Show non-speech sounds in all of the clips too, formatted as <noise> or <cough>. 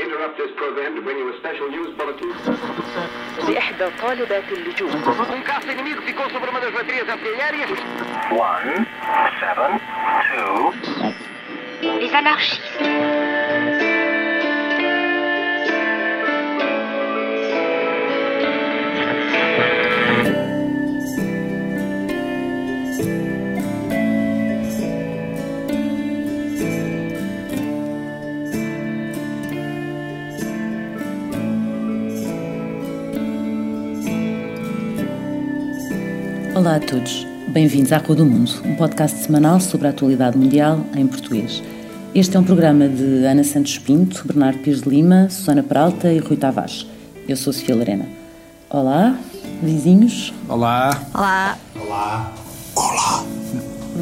interrupt this program to bring you a special news bulletin. لإحدى طالبات اللجوء Um caça inimigo ficou sobre uma das baterias artilhérias. One, seven, two, Les anarchistes. Olá a todos, bem-vindos à Rua do Mundo, um podcast semanal sobre a atualidade mundial em português. Este é um programa de Ana Santos Pinto, Bernardo Pires de Lima, Susana Peralta e Rui Tavares. Eu sou Sofia Lorena. Olá, vizinhos. Olá. Olá.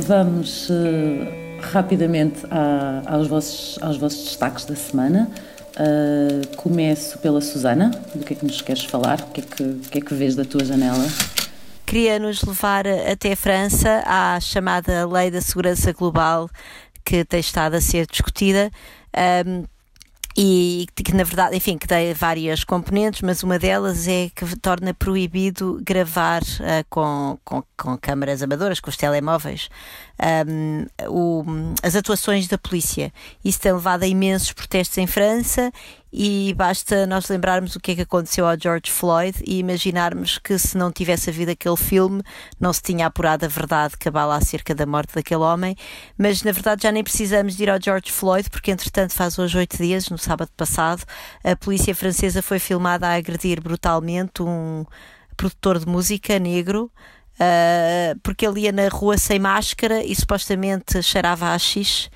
Vamos eh, rapidamente a- aos, vossos, aos vossos destaques da semana. Eh, começo pela Susana. Do que é que nos queres falar? O que é que, o que, é que vês da tua janela? Queria nos levar até a França à chamada Lei da Segurança Global que tem estado a ser discutida. um, e que na verdade, enfim, que tem várias componentes, mas uma delas é que torna proibido gravar ah, com, com, com câmaras amadoras, com os telemóveis, um, o- as atuações da polícia. Isso tem levado a imensos protestos em França e basta nós lembrarmos o que é que aconteceu ao George Floyd e imaginarmos que se não tivesse havido aquele filme não se tinha apurado a verdade cabala acerca da morte daquele homem, mas na verdade já nem precisamos de ir ao George Floyd porque entretanto faz hoje oito dias, no sábado passado, a polícia francesa foi filmada a agredir brutalmente um produtor de música negro Uh, porque ele ia na rua sem máscara e supostamente cheirava a xixi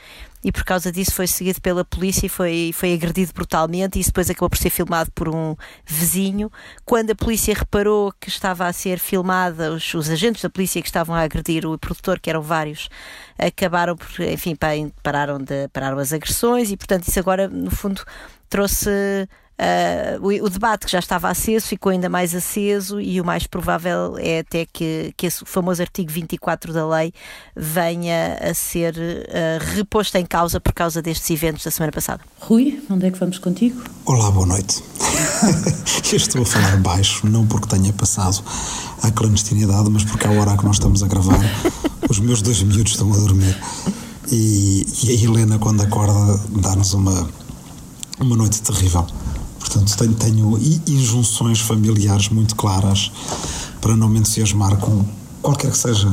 e por causa disso foi seguido pela polícia e foi, foi agredido brutalmente e isso depois acabou por ser filmado por um vizinho. Quando a polícia reparou que estava a ser filmada, os, os agentes da polícia que estavam a agredir o produtor, que eram vários, acabaram por, enfim, pa- pararam, de, pararam as agressões e portanto isso agora no fundo trouxe Uh, o, o debate que já estava aceso ficou ainda mais aceso e o mais provável é até que, que esse famoso artigo 24 da lei venha a ser uh, reposto em causa por causa destes eventos da semana passada. Rui, onde é que vamos contigo? Olá, boa noite. <laughs> Eu estou a falar baixo, não porque tenha passado à clandestinidade, mas porque à hora que nós estamos a gravar, os meus dois miúdos estão a dormir. E, e a Helena, quando acorda, dá-nos uma, uma noite terrível. Portanto, tenho, tenho injunções familiares muito claras para não me entusiasmar com qualquer que seja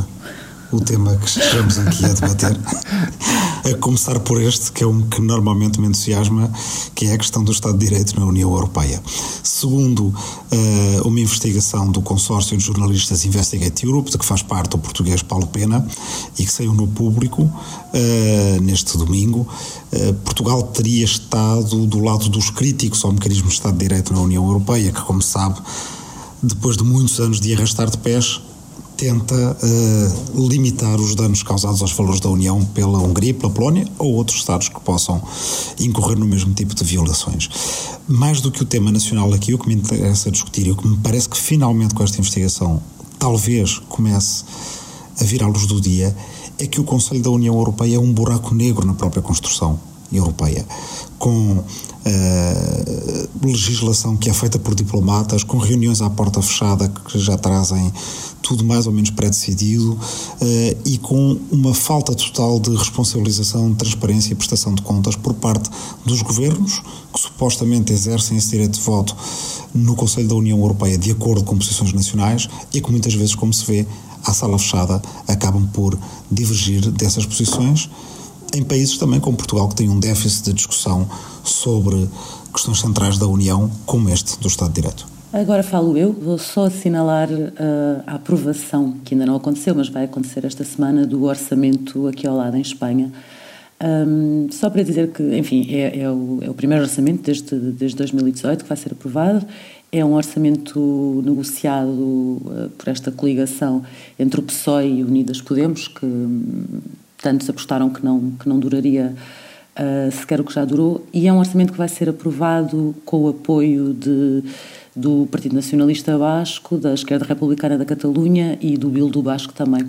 o tema que estejamos aqui a debater. <laughs> A começar por este, que é um que normalmente me entusiasma, que é a questão do Estado de Direito na União Europeia. Segundo eh, uma investigação do consórcio de jornalistas Investigate Europe, de que faz parte o português Paulo Pena, e que saiu no público eh, neste domingo, eh, Portugal teria estado do lado dos críticos ao mecanismo de Estado de Direito na União Europeia, que, como sabe, depois de muitos anos de arrastar de pés, tenta eh, limitar os danos causados aos valores da União pela Hungria, pela Polónia ou outros Estados que possam incorrer no mesmo tipo de violações. Mais do que o tema nacional aqui, o que me interessa discutir e o que me parece que finalmente com esta investigação talvez comece a vir à luz do dia é que o Conselho da União Europeia é um buraco negro na própria construção europeia, com eh, legislação que é feita por diplomatas, com reuniões à porta fechada que já trazem tudo mais ou menos pré-decidido eh, e com uma falta total de responsabilização, transparência e prestação de contas por parte dos governos que supostamente exercem esse direito de voto no Conselho da União Europeia de acordo com posições nacionais e que muitas vezes, como se vê, à sala fechada, acabam por divergir dessas posições em países também como Portugal, que tem um déficit de discussão sobre questões centrais da União, como este do Estado de Direito. Agora falo eu, vou só assinalar eh, a aprovação, que ainda não aconteceu, mas vai acontecer esta semana, do orçamento aqui ao lado em Espanha. Ahm, só para dizer que, enfim, é, é o, é o primeiro orçamento desde, desde 2018 que vai ser aprovado. É um orçamento negociado eh, por esta coligação entre o PSOE e Unidas Podemos, que tantos apostaram que não, que não duraria uh, sequer o que já durou, e é um orçamento que vai ser aprovado com o apoio de, do Partido Nacionalista Basco, da Esquerda Republicana da Catalunha e do Bildu Basco também.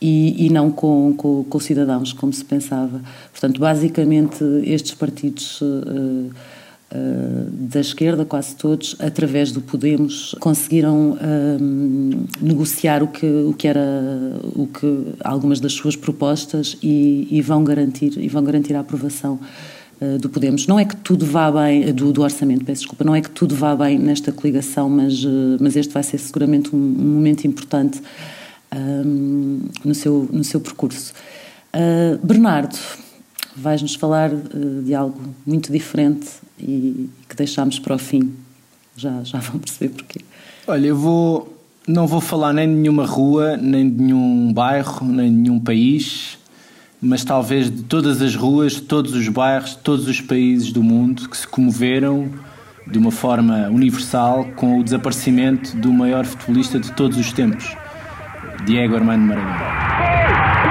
e, e não com, com, com, cidadãos, como se pensava. Portanto, basicamente, estes partidos. Uh, da esquerda, quase todos, através do Podemos, conseguiram uh, negociar o que, o que era o que algumas das suas propostas e, e vão garantir e vão garantir a aprovação uh, do Podemos. Não é que tudo vá bem do, do, orçamento, peço desculpa, não é que tudo vá bem nesta coligação, mas mas este vai ser seguramente um, um momento importante no seu no seu percurso. Bernardo, vais-nos falar de algo muito diferente e que deixámos para o fim. Já, já vão perceber porquê. Olha, eu vou. Não vou falar nem de nenhuma rua, nem de nenhum bairro, nem de nenhum país, mas talvez de todas as ruas, todos os bairros, todos os países do mundo que se comoveram de uma forma universal com o desaparecimento do maior futebolista de todos os tempos, Diego Armando Maradona.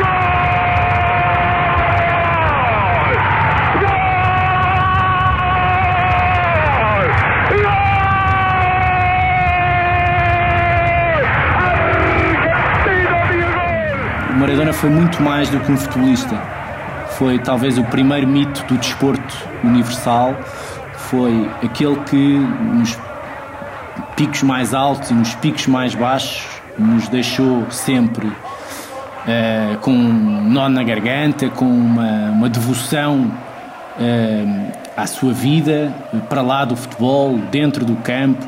Maradona foi muito mais do que um futebolista. Foi talvez o primeiro mito do desporto universal. Foi aquele que nos picos mais altos e nos picos mais baixos nos deixou sempre uh, com um nó na garganta, com uma, uma devoção uh, à sua vida, para lá do futebol, dentro do campo.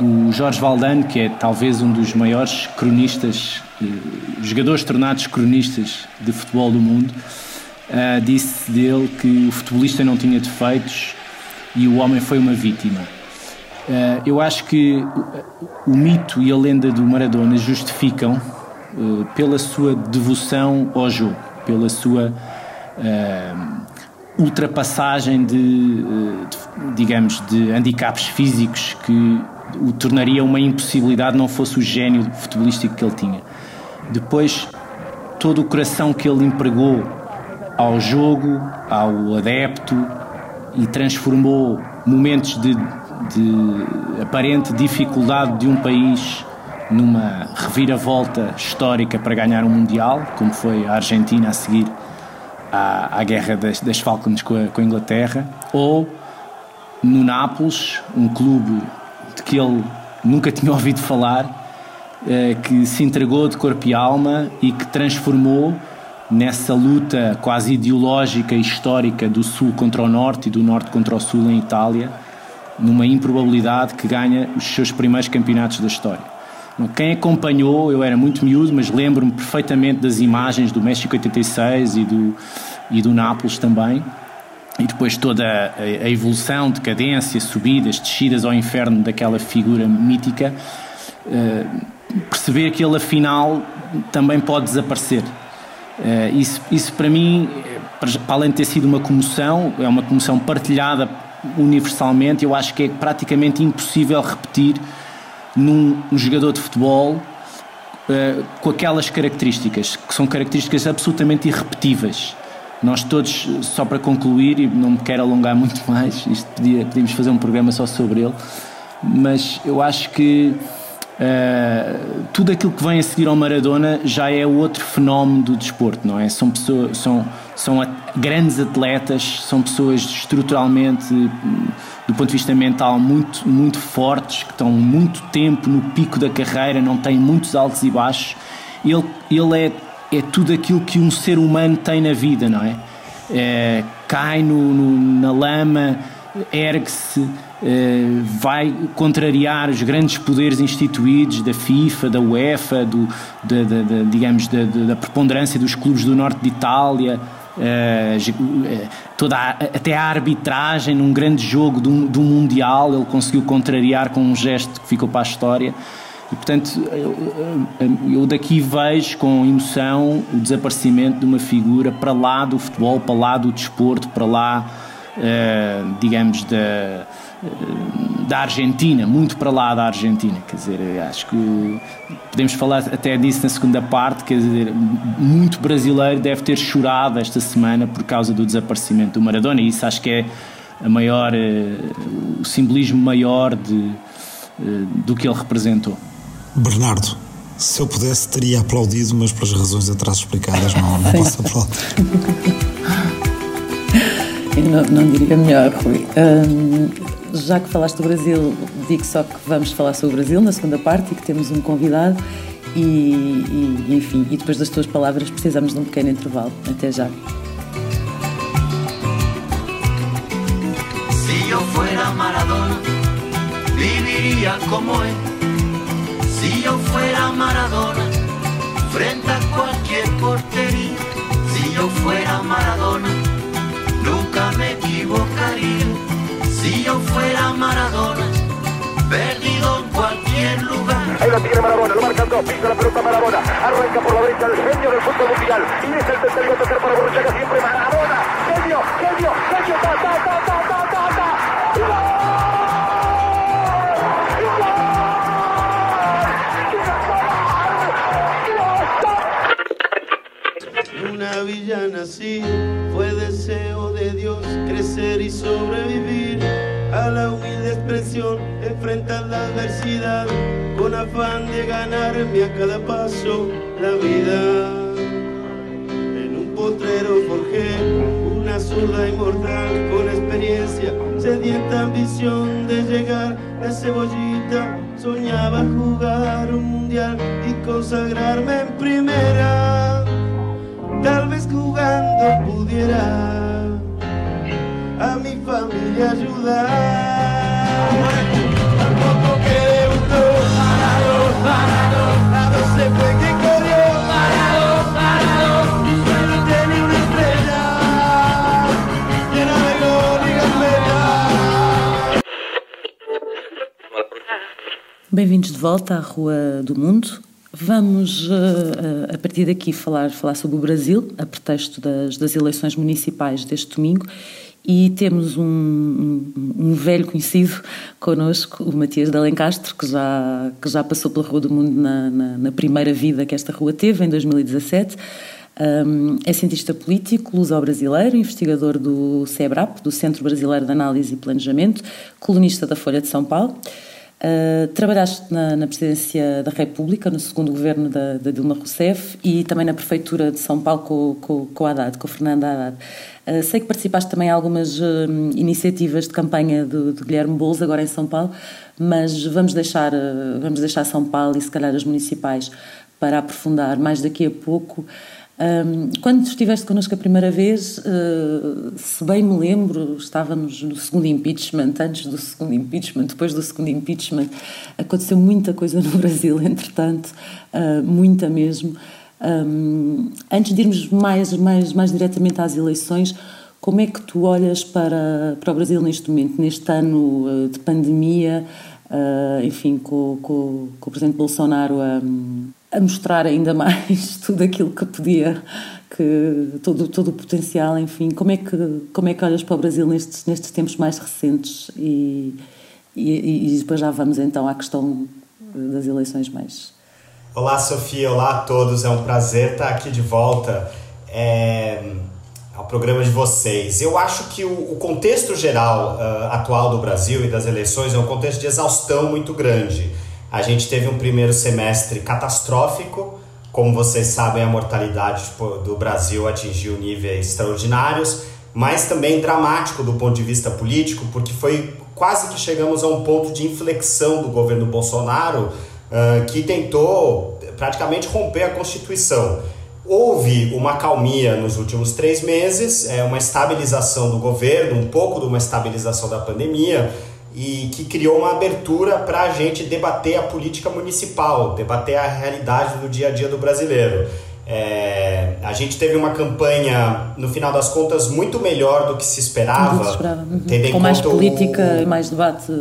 O Jorge Valdano, que é talvez um dos maiores cronistas jogadores tornados cronistas de futebol do mundo, uh, disse dele que o futebolista não tinha defeitos e o homem foi uma vítima. Uh, eu acho que o, mito e a lenda do Maradona justificam uh, pela sua devoção ao jogo, pela sua ultrapassagem de, de, digamos, de handicaps físicos que o tornaria uma impossibilidade não fosse o gênio futebolístico que ele tinha. Depois, todo o coração que ele empregou ao jogo, ao adepto e transformou momentos de, de aparente dificuldade de um país numa reviravolta histórica para ganhar um Mundial, como foi a Argentina a seguir à, à guerra das, das Falklands com a, com a Inglaterra, ou no Nápoles, um clube de que ele nunca <laughs> tinha ouvido falar eh, que se entregou de corpo e alma e que transformou nessa luta quase ideológica e histórica do Sul contra o Norte e do Norte contra o Sul em Itália, numa improbabilidade que ganha os seus primeiros campeonatos da história. Quem acompanhou, eu era muito miúdo, mas lembro-me perfeitamente das imagens do México 86 e do, e do Nápoles também, e depois toda a, evolução, decadência, subidas, descidas ao inferno daquela figura mítica. Uh, perceber que ele afinal também pode desaparecer. Uh, isso, isso para mim, para além de ter sido uma comoção, é uma comoção partilhada universalmente, eu acho que é praticamente impossível repetir num, num jogador de futebol uh, com aquelas características, que são características absolutamente irrepetíveis. Nós todos, só para concluir, e não me quero alongar muito mais, isto podia, podíamos fazer um programa só sobre ele, mas eu acho que Uh, tudo aquilo que vem a seguir ao Maradona já é outro fenómeno do desporto, não é? São pessoas, são, são grandes atletas, são pessoas estruturalmente, do ponto de vista mental, muito, muito fortes, que estão muito tempo no pico da carreira, não têm muitos altos e baixos. Ele, ele é, é tudo aquilo que um ser humano tem na vida, não é? é cai no, no, na lama, ergue-se eh, vai contrariar os grandes poderes instituídos da FIFA, da UEFA, do, da, da, da digamos, da, da, preponderância dos clubes do norte de Itália, toda a, até a arbitragem num grande jogo do, do Mundial, ele conseguiu contrariar com um gesto que ficou para a história. E, portanto, eu daqui vejo com emoção o desaparecimento de uma figura para lá do futebol, para lá do desporto, para lá, digamos, da da Argentina, muito para lá da Argentina. Quer dizer, acho que podemos falar até disso na segunda parte. Quer dizer, muito brasileiro deve ter chorado esta semana por causa do desaparecimento do Maradona, e isso acho que é a maior, eh, o simbolismo maior de, eh, do que ele representou. Bernardo, Se eu pudesse, teria aplaudido, mas pelas razões atrás explicadas, não, não posso aplaudir. <laughs> Eu não, não diria melhor, Rui. Hum, já que falaste do Brasil, digo só que vamos falar sobre o Brasil na segunda parte e que temos um convidado. E, e, enfim, e depois das tuas palavras precisamos de um pequeno intervalo. Até já. Si yo fuera Maradona, viviría como él. Si yo fuera Maradona, frente a cualquier portería. Si yo fuera Maradona, Si yo fuera Maradona, perdido en cualquier lugar. Ahí lo tiene Marabona, lo marcan dos, pisa la pelota Marabona, arranca por la derecha el genio del fútbol mundial. Y es el tercero a tocar para Borruchaga siempre Marabona. Genio, genio, genio, ta, ta. Una villana así fue deseo de Dios crecer y sobrevivir a la humilde expresión, enfrentar la adversidad con afán de ganarme a cada paso la vida. En un potrero forjé una zurda inmortal con experiencia, sedienta ambición de llegar de cebollita. Soñaba jugar un mundial y consagrarme en primera. Tal vez jugando pudiera a mi familia ayudar. Tampoco que debutó, parado, parado, a dos se fue que corrió, parado, parado. Pero tenía una estrella llena de gol y. Bem-vindos de volta à Rua do Mundo. Vamos, uh, a partir daqui, falar, falar sobre o Brasil, a pretexto das, das eleições municipais deste domingo. E temos um, um, um velho conhecido connosco, o Matias de Alencastro, que já, que já passou pela Rua do Mundo na, na, na primeira vida que esta rua teve, em 2017. Um, é cientista político, luso-brasileiro, investigador do CEBRAP, do Centro Brasileiro de Análise e Planejamento, colunista da Folha de São Paulo. Uh, trabalhaste na, na, Presidência da República, no segundo governo da, da, Dilma Rousseff e também na Prefeitura de São Paulo com, com, com Haddad, com o Fernando Haddad. Uh, sei que participaste também em algumas uh, iniciativas de campanha de, de, Guilherme Boulos, agora em São Paulo, mas vamos deixar, vamos deixar São Paulo e se calhar as municipais para aprofundar mais daqui a pouco. Um, quando estiveste connosco a primeira vez, uh, se bem me lembro, estávamos no segundo impeachment, antes do segundo impeachment, depois do segundo impeachment. Aconteceu muita coisa no <laughs> Brasil, entretanto, uh, muita mesmo. Um, antes de irmos mais, mais, mais diretamente às eleições, como é que tu olhas para, para o Brasil neste momento, neste ano uh, de pandemia, enfim, com, com, com, o Presidente Bolsonaro a a mostrar ainda mais <laughs> tudo aquilo que podia, que todo, todo o potencial, enfim. Como é que, como é que olhas para o Brasil nestes, nestes tempos mais recentes e, e, e depois já vamos então à questão das eleições mais. Olá, Sofia, olá a todos, é um prazer estar aqui de volta é, ao programa de vocês. Eu acho que o, o contexto geral uh, atual do Brasil e das eleições é um contexto de exaustão muito grande. A gente teve um primeiro semestre catastrófico. Como vocês sabem, a mortalidade tipo, do Brasil atingiu níveis extraordinários, mas também dramático do ponto de vista político, porque foi quase que chegamos a um ponto de inflexão do governo Bolsonaro uh, que tentou praticamente romper a Constituição. Houve uma calmia nos últimos três meses, é uma estabilização do governo, um pouco de uma estabilização da pandemia, e que criou uma abertura para a gente debater a política municipal, debater a realidade do dia a dia do brasileiro. É, a gente teve uma campanha, no final das contas, muito melhor do que se esperava. Se esperava. Uhum. Com mais política e o... mais debate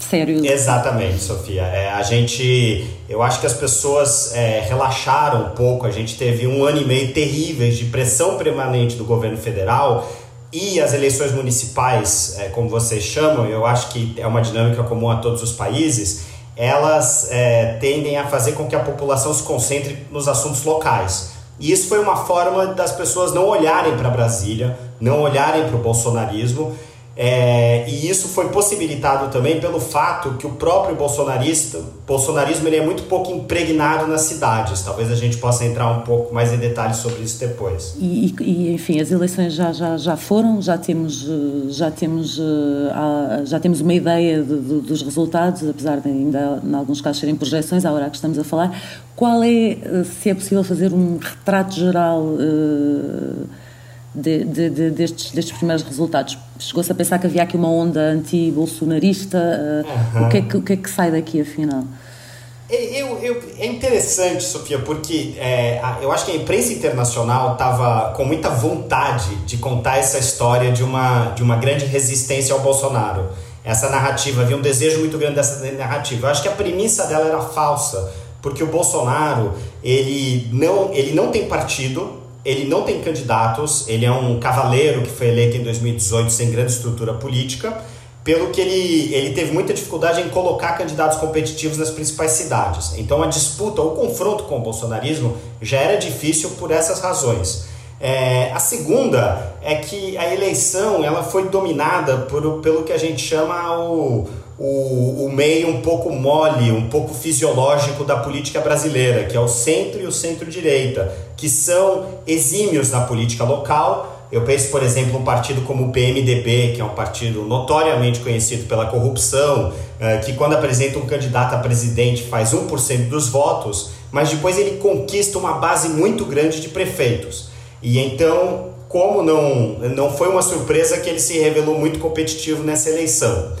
sério. Exatamente, Sofia. É, a gente, eu acho que as pessoas é, relaxaram um pouco. A gente teve um ano e meio terríveis de pressão permanente do governo federal e as eleições municipais, é, como vocês chamam, eu acho que é uma dinâmica comum a todos os países, elas é, tendem a fazer com que a população se concentre nos assuntos locais. E isso foi uma forma das pessoas não olharem para Brasília, não olharem para o bolsonarismo É, e isso foi possibilitado também pelo fato que o próprio bolsonarista, bolsonarismo ele é muito pouco impregnado nas cidades. Talvez a gente possa entrar um pouco mais em detalhes sobre isso depois. E, e enfim, as eleições já, já, já foram, já temos, já, temos, eh, já temos uma ideia de, de, dos resultados, apesar de ainda, em alguns casos, serem projeções, à hora que estamos a falar. Qual é, eh, se é possível fazer um retrato geral? Uh, de, de, de, destes, destes primeiros resultados? Chegou-se a pensar que havia aqui uma onda anti-bolsonarista? Uh, uhum. o, que é que, o que é que sai daqui, afinal? É, eu, eu, é interessante, Sofia, porque é, eu acho que a imprensa internacional estava com muita vontade de contar essa história de uma, de uma grande resistência ao Bolsonaro. Essa narrativa, havia um desejo muito grande dessa narrativa. Eu acho que a premissa dela era falsa, porque o Bolsonaro ele não, ele não tem partido, ele não tem candidatos, ele é um cavaleiro que foi eleito em 2018 sem grande estrutura política, pelo que ele, ele teve muita dificuldade em colocar candidatos competitivos nas principais cidades. Então a disputa, o confronto com o bolsonarismo já era difícil por essas razões. É, a segunda é que a eleição ela foi dominada por, pelo que a gente chama o, o, o meio um pouco mole, um pouco fisiológico da política brasileira, que é o centro e o centro-direita, que são exímios na política local. Eu penso, por exemplo, um partido como o PMDB, que é um partido notoriamente conhecido pela corrupção, eh, que quando apresenta um candidato a presidente faz 1% dos votos, mas depois ele conquista uma base muito grande de prefeitos. E então, como não, não foi uma surpresa que ele se revelou muito competitivo nessa eleição.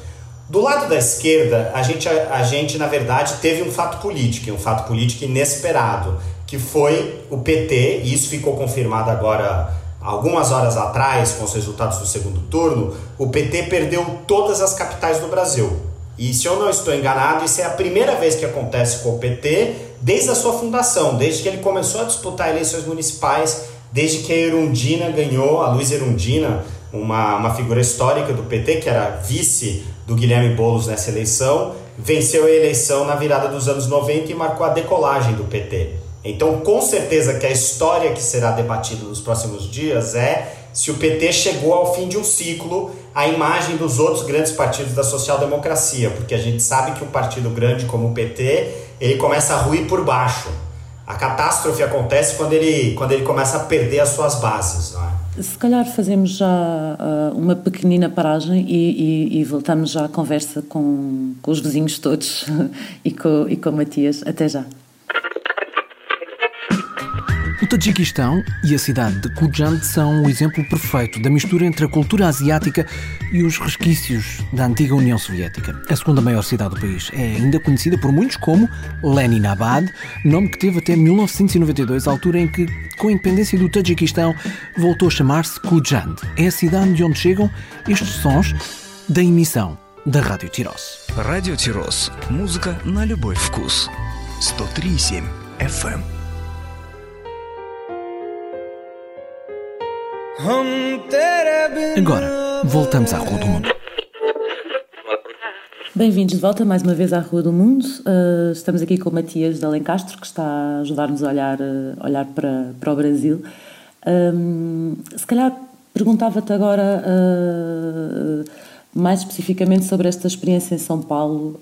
Do lado da esquerda, a gente, a, a gente na verdade teve um fato político, um fato político inesperado, que foi o PT, e isso ficou confirmado agora algumas horas atrás, com os resultados do segundo turno, o PT perdeu todas as capitais do Brasil. E se eu não estou enganado, isso é a primeira vez que acontece com o PT desde a sua fundação, desde que ele começou a disputar eleições municipais, desde que a Erundina ganhou, a Luiz Erundina, uma, uma figura histórica do PT, que era vice do Guilherme Boulos nessa eleição, venceu a eleição na virada dos anos 90 e marcou a decolagem do PT. Então, com certeza que a história que será debatida nos próximos dias é se o PT chegou ao fim de um ciclo à imagem dos outros grandes partidos da social-democracia, porque a gente sabe que um partido grande como o PT, ele começa a ruir por baixo. A catástrofe acontece quando ele, quando ele começa a perder as suas bases. Não é? Se calhar fazemos já uh, uma pequenina paragem e, e, e, voltamos já à conversa com, com os vizinhos todos <laughs> e com, e com o Matias. Até já. O Tajiquistão e a cidade de Kujand são o exemplo perfeito da mistura entre a cultura asiática e os resquícios da antiga União Soviética. A segunda maior cidade do país é ainda conhecida por muitos como Leninabad, nome que teve até 1992, altura em que, com a independência do Tajiquistão, voltou a chamar-se Kujand. É a cidade de onde chegam estes sons da emissão da Rádio Tiros. Rádio Tiros. Música на любой вкус. 103.7 FM. Agora, voltamos à Rua do Mundo. Bem-vindos de volta mais uma vez à Rua do Mundo. Uh, estamos aqui com o Matias de Alencastro, que está a ajudar-nos a olhar, uh, olhar para, para o Brasil. Um, se calhar perguntava-te agora uh, mais especificamente sobre esta experiência em São Paulo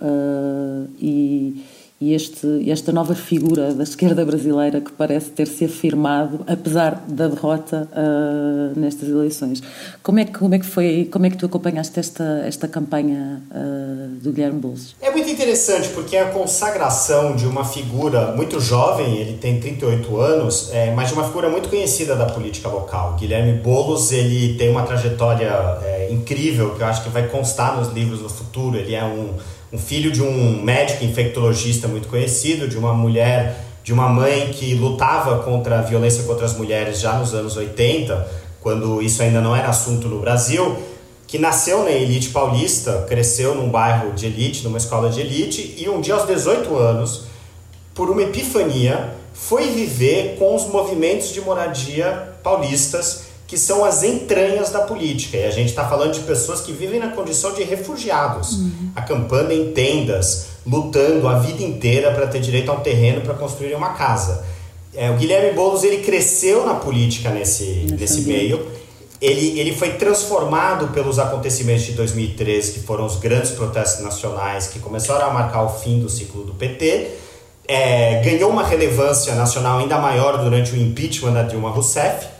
e e este, esta nova figura da esquerda brasileira que parece ter se afirmado, apesar da derrota uh, nestas eleições. Como é, que, como, é que foi, como é que tu acompanhaste esta, esta campanha uh, do Guilherme Boulos? É muito interessante porque é a consagração de uma figura muito jovem, ele tem 38 anos, é, mas de uma figura muito conhecida da política local. Guilherme Boulos ele tem uma trajetória é, incrível que eu acho que vai constar nos livros no futuro. Ele é um um filho de um médico infectologista muito conhecido, de uma mulher, de uma mãe que lutava contra a violência contra as mulheres já nos anos 80, quando isso ainda não era assunto no Brasil, que nasceu na elite paulista, cresceu num bairro de elite, numa escola de elite, e um dia aos 18 anos, por uma epifania, foi viver com os movimentos de moradia paulistas que são as entranhas da política. E a gente está falando de pessoas que vivem na condição de refugiados, uhum. acampando em tendas, lutando a vida inteira para ter direito a um terreno para construir uma casa. É, o Guilherme Boulos ele cresceu na política nesse, nesse meio. ele, ele foi transformado pelos acontecimentos de 2013, que foram os grandes protestos nacionais que começaram a marcar o fim do ciclo do PT. É, ganhou uma relevância nacional ainda maior durante o impeachment da Dilma Rousseff.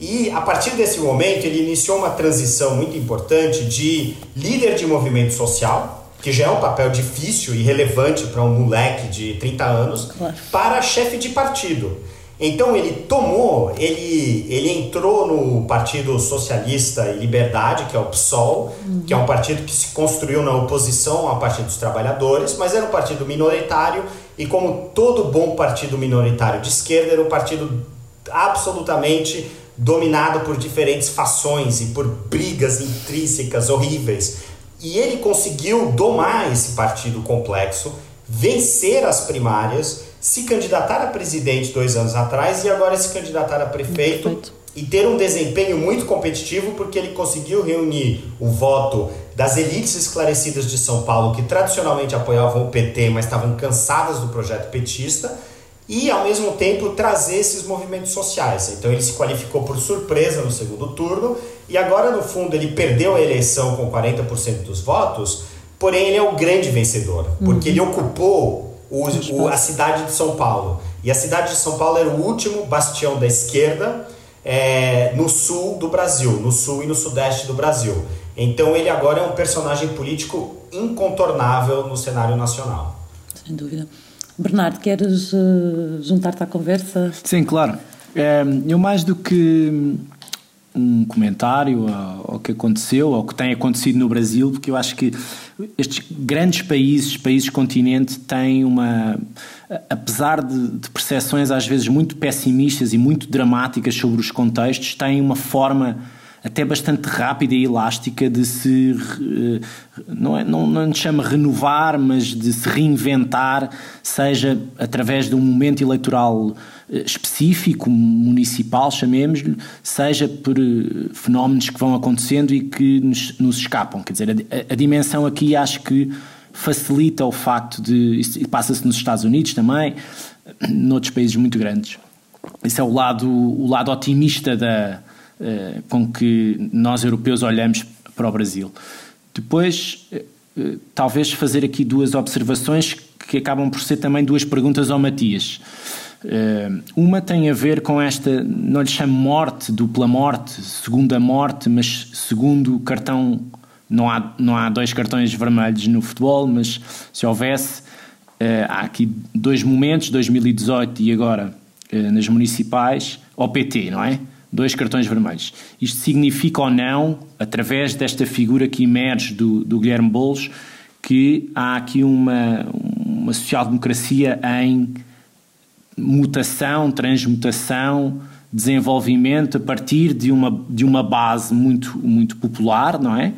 E a partir desse momento, ele iniciou uma transição muito importante de líder de movimento social, que já é um papel difícil e relevante para um moleque de 30 anos, para chefe de partido. Então ele tomou, ele, ele entrou no Partido Socialista e Liberdade, que é o PSOL, uhum. que é um partido que se construiu na oposição ao Partido dos Trabalhadores, mas era um partido minoritário e como todo bom partido minoritário de esquerda, era um partido absolutamente dominado por diferentes fações e por brigas intrínsecas horríveis. E ele conseguiu domar esse partido complexo, vencer as primárias se candidatar a presidente dois anos atrás e agora se candidatar a prefeito Perfeito. e ter um desempenho muito competitivo porque ele conseguiu reunir o voto das elites esclarecidas de São Paulo que tradicionalmente apoiavam o PT, mas estavam cansadas do projeto petista e ao mesmo tempo trazer esses movimentos sociais. Então ele se qualificou por surpresa no segundo turno e agora no fundo ele perdeu a eleição com 40% dos votos, porém ele é o grande vencedor, porque uhum. ele ocupou o, o, a cidade de São Paulo. E a cidade de São Paulo era o último bastião da esquerda é, no sul do Brasil, no sul e no sudeste do Brasil. Então ele agora é um personagem político incontornável no cenário nacional. Sem dúvida. Bernardo, queres uh, juntar-te à conversa? Sim, claro. É, eu mais do que um comentário ao, ao, que aconteceu, ao que tem acontecido no Brasil, porque eu acho que estes grandes países, países continente, têm uma. Apesar de, de percepções às vezes muito pessimistas e muito dramáticas sobre os contextos, têm uma forma até bastante rápida e elástica de se não é não, não chama renovar mas de se reinventar seja através de um momento eleitoral eh, específico municipal chamemos-lhe seja por eh, fenómenos que vão acontecendo e que nos, nos escapam. Quer dizer a, a dimensão aqui acho que facilita o facto de e passa-se nos Estados Unidos também noutros países muito grandes. Esse é o lado o lado otimista da eh, com que nós europeus olhamos para o Brasil. Depois, eh, eh, talvez fazer aqui duas observações que acabam por ser também duas perguntas ao Matias. uma tem a ver com esta, não lhe chamo morte, dupla morte, segunda morte, mas segundo cartão, não há, não há dois cartões vermelhos no futebol, mas se houvesse, há aqui dois momentos, 2018 e agora nas municipais, ao PT, não é? Dois cartões vermelhos. Isto significa ou não, através desta figura que emerge do, do Guilherme Boulos, que há aqui uma, uma social-democracia em mutação, transmutação, desenvolvimento a partir de uma, de uma base muito, muito popular, não é?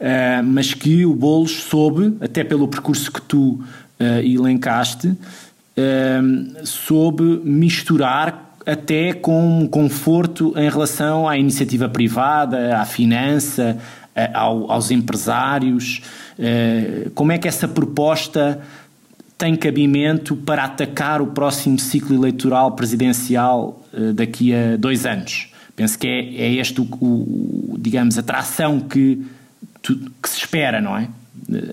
Uh, mas que o Boulos soube, até pelo percurso que tu uh, elencaste, uh, soube misturar até com conforto em relação à iniciativa privada, à finança, ao, aos empresários. Eh, como é que essa proposta tem cabimento para atacar o próximo ciclo eleitoral presidencial eh, daqui a dois anos? Penso que é, é este o, digamos, a tração que, que se espera, não é?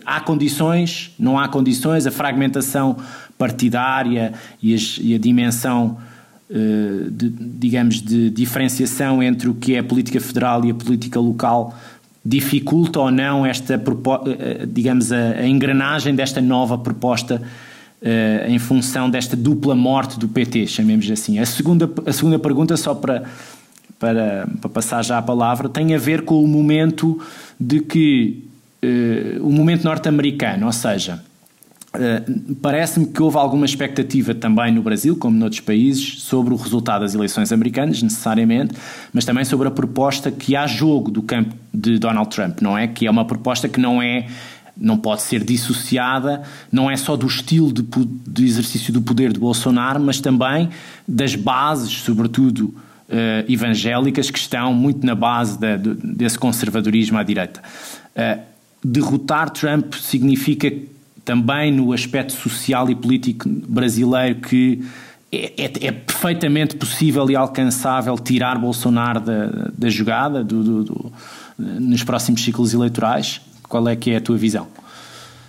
Há condições, não há condições, a fragmentação partidária e, e a dimensão eh, de, digamos, de diferenciação entre o que é a política federal e a política local dificulta ou não esta, eh, digamos, a, engrenagem desta nova proposta em função desta dupla morte do PT, chamemos assim. A segunda, a segunda pergunta, só para, para, para passar já a palavra, tem a ver com o momento de que o momento norte-americano, ou seja, Uh, Parece-me que houve alguma expectativa também no Brasil, como noutros países, sobre o resultado das eleições americanas, necessariamente, mas também sobre a proposta que há jogo do campo de Donald Trump, não é? Que é uma proposta que não é não pode ser dissociada, não é só do estilo de, de exercício do poder de Bolsonaro, mas também das bases, sobretudo uh, evangélicas, que estão muito na base da, desse conservadorismo à direita. Uh, derrotar Trump significa também no aspecto social e político brasileiro que é, é, é, perfeitamente possível e alcançável tirar Bolsonaro da, da jogada do, do, do, nos próximos ciclos eleitorais? Qual é que é a tua visão?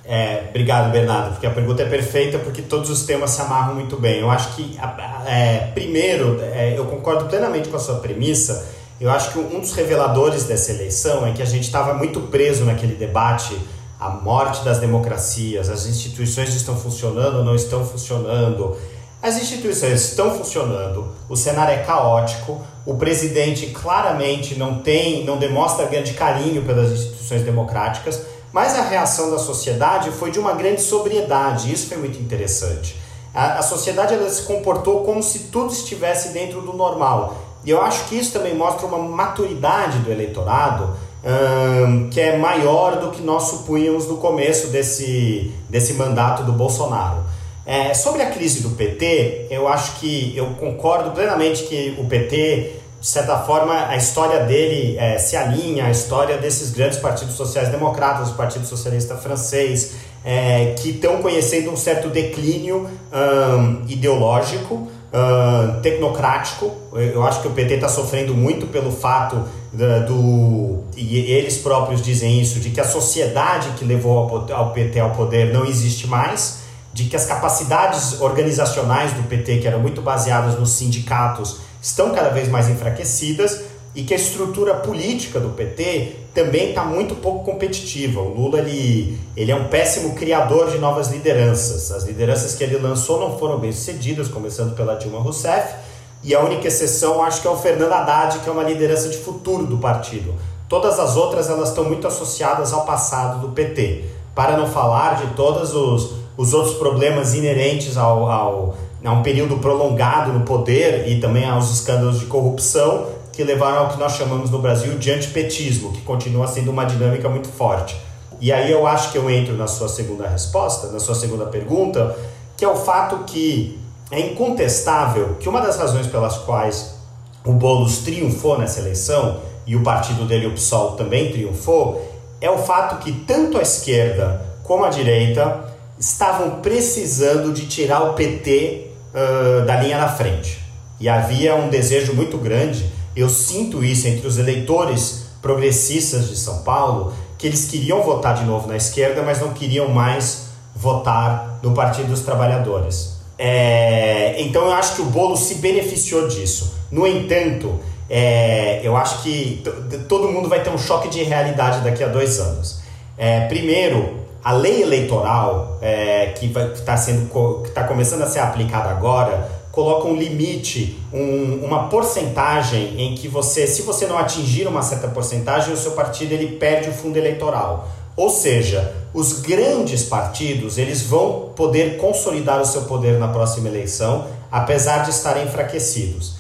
É, obrigado, Bernardo, porque a pergunta é perfeita porque todos os temas se amarram muito bem. Eu acho que, é, primeiro, é, eu concordo plenamente com a sua premissa. Eu acho que um dos reveladores dessa eleição é que a gente estava muito preso naquele debate a morte das democracias, as instituições estão funcionando ou não estão funcionando. As instituições estão funcionando, o cenário é caótico, o presidente claramente não tem, não demonstra grande carinho pelas instituições democráticas, mas a reação da sociedade foi de uma grande sobriedade, isso foi muito interessante. A, a sociedade ela se comportou como se tudo estivesse dentro do normal. E eu acho que isso também mostra uma maturidade do eleitorado um, que é maior do que nós supunhamos no começo desse, desse mandato do Bolsonaro. É, sobre a crise do PT, eu acho que eu concordo plenamente que o PT, de certa forma, a história dele é, se alinha à história desses grandes partidos sociais-democratas, o Partido Socialista Francês, é, que estão conhecendo um certo declínio um, ideológico, um, tecnocrático. Eu acho que o PT está sofrendo muito pelo fato do e eles próprios dizem isso de que a sociedade que levou ao PT ao poder não existe mais de que as capacidades organizacionais do PT que eram muito baseadas nos sindicatos estão cada vez mais enfraquecidas e que a estrutura política do PT também está muito pouco competitiva. O Lula ele, ele é um péssimo criador de novas lideranças. As lideranças que ele lançou não foram bem sucedidas, começando pela Dilma Rousseff e a única exceção acho que é o Fernando Haddad, que é uma liderança de futuro do partido. Todas as outras elas estão muito associadas ao passado do PT. Para não falar de todos os, os outros problemas inerentes ao, ao, a um período prolongado no poder e também aos escândalos de corrupção que levaram ao que nós chamamos no Brasil de antipetismo, que continua sendo uma dinâmica muito forte. E aí eu acho que eu entro na sua segunda resposta, na sua segunda pergunta, que é o fato que é incontestável que uma das razões pelas quais o Boulos triunfou nessa eleição e o partido dele, o PSOL, também triunfou, é o fato que tanto a esquerda como a direita estavam precisando de tirar o PT uh, da linha da frente. E havia um desejo muito grande, eu sinto isso entre os eleitores progressistas de São Paulo, que eles queriam votar de novo na esquerda, mas não queriam mais votar no Partido dos Trabalhadores. É, então eu acho que o bolo se beneficiou disso. No entanto, é, eu acho que todo mundo vai ter um choque de realidade daqui a dois anos. É, primeiro, a lei eleitoral é, que está sendo que está começando a ser aplicada agora coloca um limite, um, uma porcentagem em que você, se você não atingir uma certa porcentagem, o seu partido ele perde o fundo eleitoral. Ou seja, os grandes partidos eles vão poder consolidar o seu poder na próxima eleição, apesar de estarem enfraquecidos.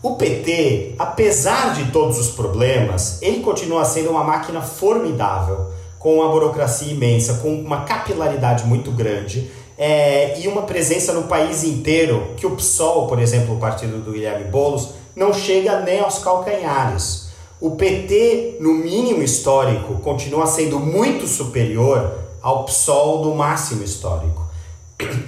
O PT, apesar de todos os problemas, ele continua sendo uma máquina formidável, com uma burocracia imensa, com uma capilaridade muito grande é, e uma presença no país inteiro que o PSOL, por exemplo, o partido do Guilherme Boulos, não chega nem aos calcanhares. O PT, no mínimo histórico, continua sendo muito superior ao PSOL do máximo histórico.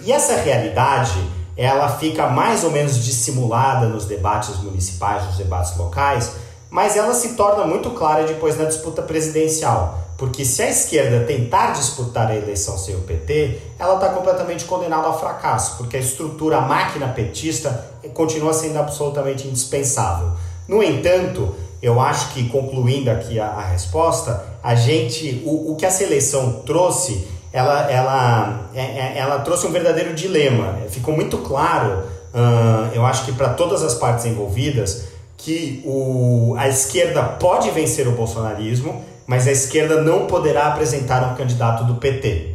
E essa realidade, ela fica mais ou menos dissimulada nos debates municipais, nos debates locais, mas ela se torna muito clara depois na disputa presidencial. Porque se a esquerda tentar disputar a eleição sem o PT, ela está completamente condenada ao fracasso, porque a estrutura, a máquina petista continua sendo absolutamente indispensável. No entanto, eu acho que, concluindo aqui a, a resposta, a gente, o, o que a seleção trouxe, ela, ela, é, é, ela trouxe um verdadeiro dilema. Ficou muito claro, eu acho que para todas as partes envolvidas, que o, a esquerda pode vencer o bolsonarismo, mas a esquerda não poderá apresentar um candidato do PT.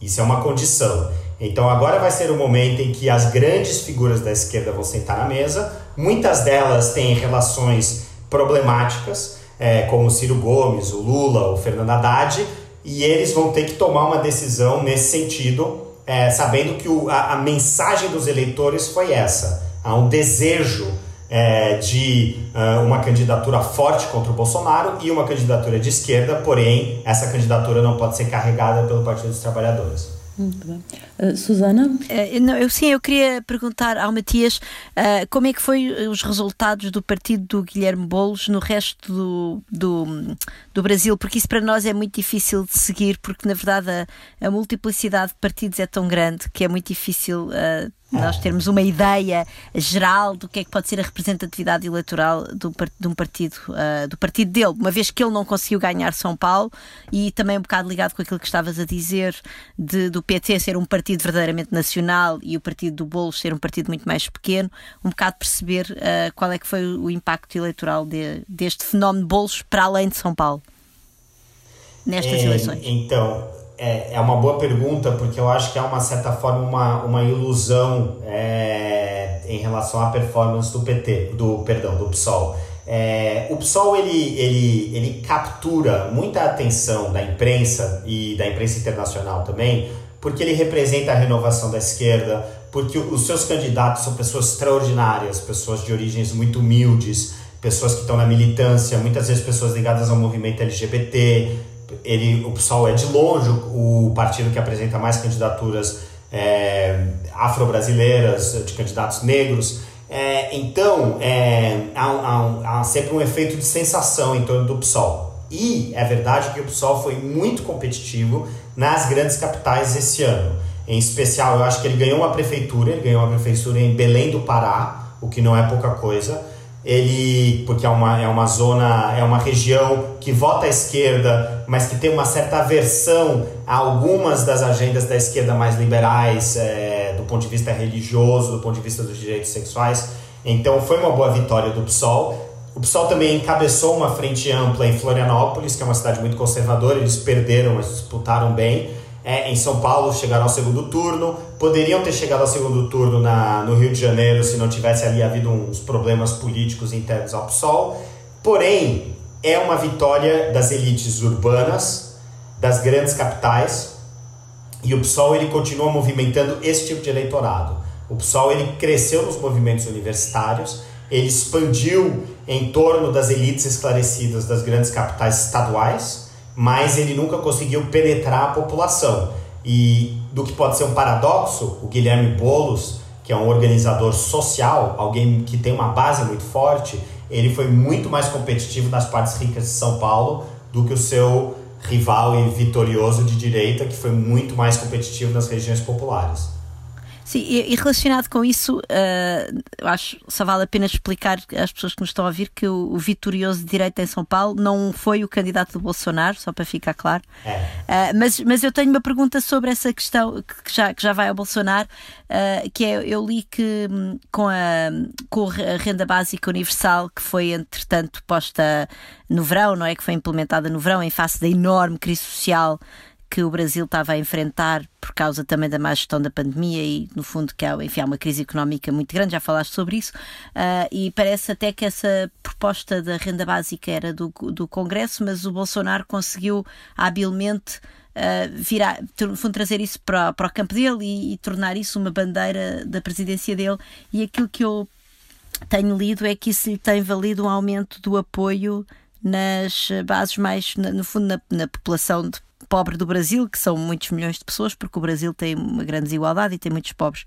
Isso é uma condição. Então agora vai ser o momento em que as grandes figuras da esquerda vão sentar na mesa. Muitas delas têm relações problemáticas, é, como o Ciro Gomes, o Lula, o Fernando Haddad, e eles vão ter que tomar uma decisão nesse sentido, é, sabendo que o, a, a, mensagem dos eleitores foi essa: há um desejo é, de uh, uma candidatura forte contra o Bolsonaro e uma candidatura de esquerda, porém, essa candidatura não pode ser carregada pelo Partido dos Trabalhadores. Muito bem. Uh, Susana? Uh, não, eu, sim, eu queria perguntar ao Matias uh, como é que foi os resultados do partido do Guilherme Boulos no resto do, do, do, Brasil, porque isso para nós é muito difícil de seguir, porque na verdade a, a multiplicidade de partidos é tão grande que é muito difícil nós termos uma ideia geral do que é que pode ser a representatividade eleitoral do, de um partido, uh, do partido dele, uma vez que ele não conseguiu ganhar São Paulo e também um bocado ligado com aquilo que estavas a dizer de, do PT ser um partido verdadeiramente nacional e o partido do Boulos ser um partido muito mais pequeno, um bocado perceber uh, qual é que foi o impacto eleitoral de, deste fenómeno de Boulos para além de São Paulo nestas é, eleições. Então, é, é uma boa pergunta, porque eu acho que é uma certa forma uma, uma ilusão é, em relação à performance do PT, do perdão, do PSOL. É, o PSOL ele, ele, ele captura muita atenção da imprensa e da imprensa internacional também, porque ele representa a renovação da esquerda, porque os seus candidatos são pessoas extraordinárias, pessoas de origens muito humildes, pessoas que estão na militância, muitas vezes pessoas ligadas ao movimento LGBT, ele, o PSOL é de longe o partido que apresenta mais candidaturas é, afro-brasileiras, de candidatos negros. É, então, é, há, há, há, sempre um efeito de sensação em torno do PSOL. E é verdade que o PSOL foi muito competitivo nas grandes capitais esse ano. Em especial, eu acho que ele ganhou uma prefeitura, ele ganhou uma prefeitura em Belém do Pará, o que não é pouca coisa ele porque é uma, é uma zona, é uma região que vota à esquerda, mas que tem uma certa aversão a algumas das agendas da esquerda mais liberais, é, do ponto de vista religioso, do ponto de vista dos direitos sexuais. Então foi uma boa vitória do PSOL. O PSOL também encabeçou uma frente ampla em Florianópolis, que é uma cidade muito conservadora, eles perderam, mas disputaram bem é, em São Paulo chegaram ao segundo turno, poderiam ter chegado ao segundo turno na, no Rio de Janeiro se não tivesse ali havido uns problemas políticos internos ao PSOL. Porém, é uma vitória das elites urbanas, das grandes capitais, e o PSOL ele continua movimentando esse tipo de eleitorado. O PSOL ele cresceu nos movimentos universitários, ele expandiu em torno das elites esclarecidas das grandes capitais estaduais, mas ele nunca conseguiu penetrar a população. E do que pode ser um paradoxo, o Guilherme Bolos, que é um organizador social, alguém que tem uma base muito forte, ele foi muito mais competitivo nas partes ricas de São Paulo do que o seu rival e vitorioso de direita, que foi muito mais competitivo nas regiões populares. Sim, e, relacionado com isso, uh, acho só vale a pena explicar às pessoas que nos estão a ouvir que o, o vitorioso de direita em São Paulo não foi o candidato do Bolsonaro, só para ficar claro. Uh, mas, mas eu tenho uma pergunta sobre essa questão que já, que já vai ao Bolsonaro, uh, que é, eu li que hum, com a, com a renda básica universal, que foi entretanto posta no verão, não é? Que foi implementada no verão, em face da enorme crise social que o Brasil estava a enfrentar por causa também da má gestão da pandemia e, no fundo, que há, enfim, há uma crise económica muito grande, já falaste sobre isso, uh, e parece até que essa proposta da renda básica era do, do Congresso, mas o Bolsonaro conseguiu habilmente uh, virar, no fundo, trazer isso para, para o campo dele e, e tornar isso uma bandeira da presidência dele. E aquilo que eu tenho lido é que isso lhe tem valido um aumento do apoio nas bases mais, no fundo, na, na população de pobre do Brasil, que são muitos milhões de pessoas, porque o Brasil tem uma grande desigualdade e tem muitos pobres.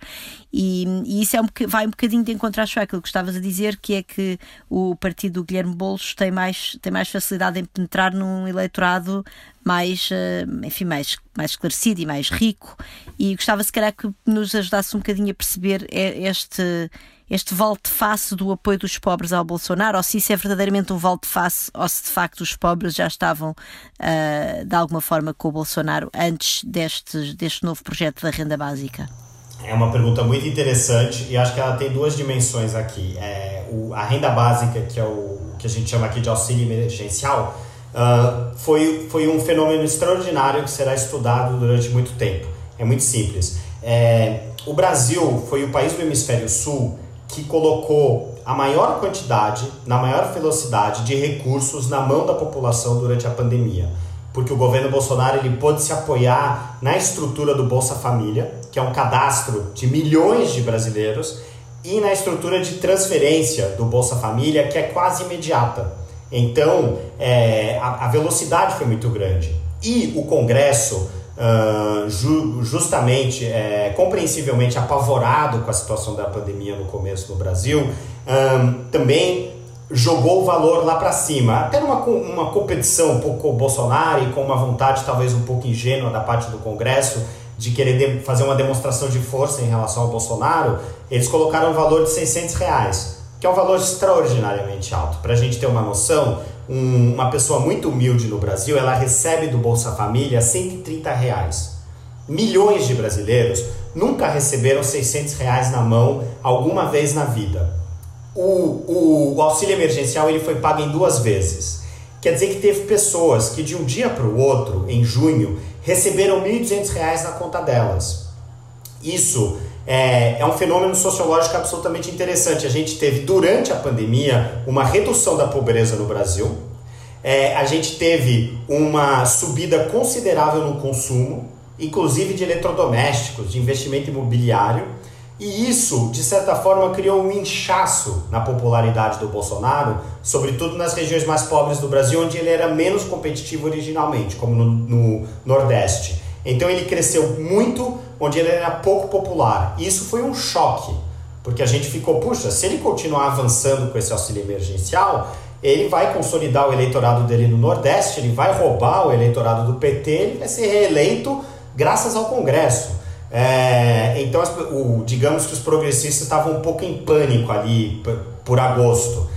E, e isso é um, vai um bocadinho de encontrar aquilo que estavas a dizer, que é que o partido do Guilherme Boulos tem mais, tem mais facilidade em penetrar num eleitorado mais, eh, enfim, mais, mais esclarecido e mais rico. E gostava se calhar que nos ajudasse um bocadinho a perceber este este volte-face do apoio dos pobres ao Bolsonaro, ou se isso é verdadeiramente um volte-face, ou se de facto os pobres já estavam uh, de alguma forma com o Bolsonaro antes deste, deste novo projeto da renda básica? É uma pergunta muito interessante e acho que ela tem duas dimensões aqui. É, o, a renda básica, que é o que a gente chama aqui de auxílio emergencial, uh, foi, foi um fenômeno extraordinário que será estudado durante muito tempo. É muito simples. É, o Brasil foi o país do hemisfério sul que colocou a maior quantidade, na maior velocidade de recursos na mão da população durante a pandemia. Porque o governo Bolsonaro ele pôde se apoiar na estrutura do Bolsa Família, que é um cadastro de milhões de brasileiros, e na estrutura de transferência do Bolsa Família, que é quase imediata. Então, é, a, a velocidade foi muito grande. E o Congresso uh, ju justamente, é, compreensivelmente apavorado com a situação da pandemia no começo no Brasil, um, também jogou o valor lá para cima, até numa uma competição um pouco com o Bolsonaro e com uma vontade talvez um pouco ingênua da parte do Congresso de querer fazer uma demonstração de força em relação ao Bolsonaro, eles colocaram o valor de 600 reais, que é um valor extraordinariamente alto. Para a gente ter uma noção, um, uma pessoa muito humilde no Brasil, ela recebe do Bolsa Família 130 reais. Milhões de brasileiros nunca receberam 600 reais na mão alguma vez na vida. O, o, o auxílio emergencial ele foi pago em duas vezes. Quer dizer que teve pessoas que de um dia para o outro, em junho, receberam R$ 1.200 na conta delas. Isso é, é, um fenômeno sociológico absolutamente interessante. A gente teve, durante a pandemia, uma redução da pobreza no Brasil, é, a gente teve uma subida considerável no consumo, inclusive de eletrodomésticos, de investimento imobiliário, e isso, de certa forma, criou um inchaço na popularidade do Bolsonaro, sobretudo nas regiões mais pobres do Brasil, onde ele era menos competitivo originalmente, como no, no Nordeste. Então ele cresceu muito onde ele era pouco popular. Isso foi um choque, porque a gente ficou, puxa, se ele continuar avançando com esse auxílio emergencial, ele vai consolidar o eleitorado dele no Nordeste, ele vai roubar o eleitorado do PT, ele vai ser reeleito graças ao Congresso. É, então, o, digamos que os progressistas estavam um pouco em pânico ali por, por agosto.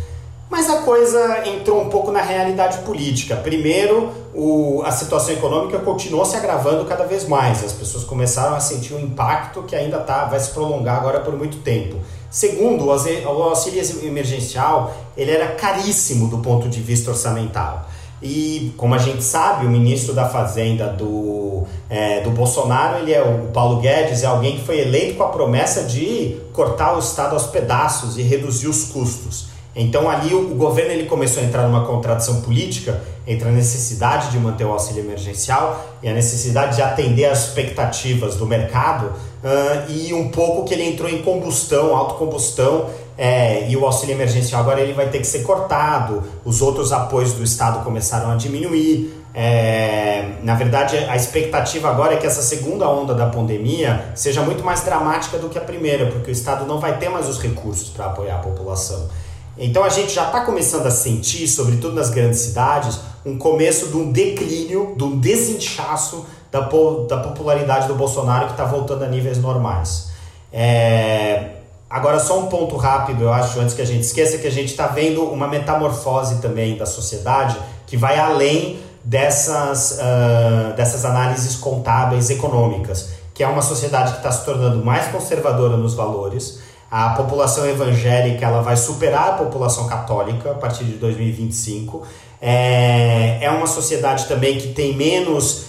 Mas a coisa entrou um pouco na realidade política. Primeiro, o, a situação econômica continuou se agravando cada vez mais. As pessoas começaram a sentir um impacto que ainda tá, vai se prolongar agora por muito tempo. Segundo, o auxílio emergencial ele era caríssimo do ponto de vista orçamental. E, como a gente sabe, o ministro da Fazenda do, é, do Bolsonaro, ele é o Paulo Guedes, é alguém que foi eleito com a promessa de cortar o Estado aos pedaços e reduzir os custos. Então ali o, governo ele começou a entrar numa contradição política entre a necessidade de manter o auxílio emergencial e a necessidade de atender às expectativas do mercado uh, e um pouco que ele entrou em combustão, autocombustão é, e o auxílio emergencial agora ele vai ter que ser cortado, os outros apoios do Estado começaram a diminuir. É, na verdade, a expectativa agora é que essa segunda onda da pandemia seja muito mais dramática do que a primeira, porque o Estado não vai ter mais os recursos para apoiar a população. Então a gente já está começando a sentir, sobretudo nas grandes cidades, um começo de um declínio, de um desinchaço da, da popularidade do Bolsonaro que está voltando a níveis normais. É, Agora, só um ponto rápido, eu acho, antes que a gente esqueça, que a gente está vendo uma metamorfose também da sociedade que vai além dessas, uh, dessas análises contábeis econômicas, que é uma sociedade que está se tornando mais conservadora nos valores. A população evangélica ela vai superar a população católica a partir de 2025. É, é uma sociedade também que tem menos,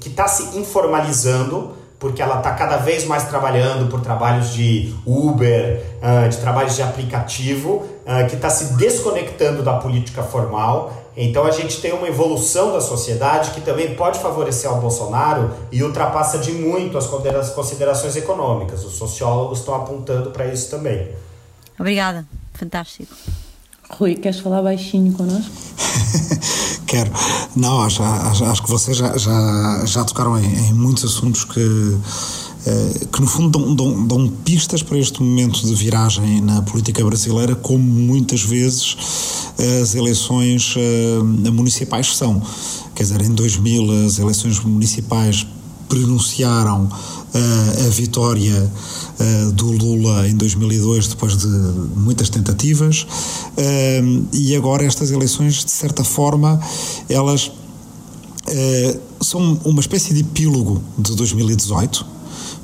que está se informalizando porque ela está cada vez mais trabalhando por trabalhos de Uber, de trabalhos de aplicativo, que está se desconectando da política formal. Então a gente tem uma evolução da sociedade que também pode favorecer ao Bolsonaro e ultrapassa de muito as considerações econômicas. Os sociólogos estão apontando para isso também. Obrigada, fantástico. Rui, queres falar baixinho connosco? <laughs> Quero. Não, acho, acho, acho, que vocês já, já, já tocaram em, em muitos assuntos que, que no fundo dão, dão, dão, pistas para este momento de viragem na política brasileira, como muitas vezes as eleições uh, municipais são. Quer dizer, em 2000 as eleições municipais pronunciaram a vitória do Lula em 2002, depois de muitas tentativas, e agora estas eleições, de certa forma, elas são uma espécie de epílogo de 2018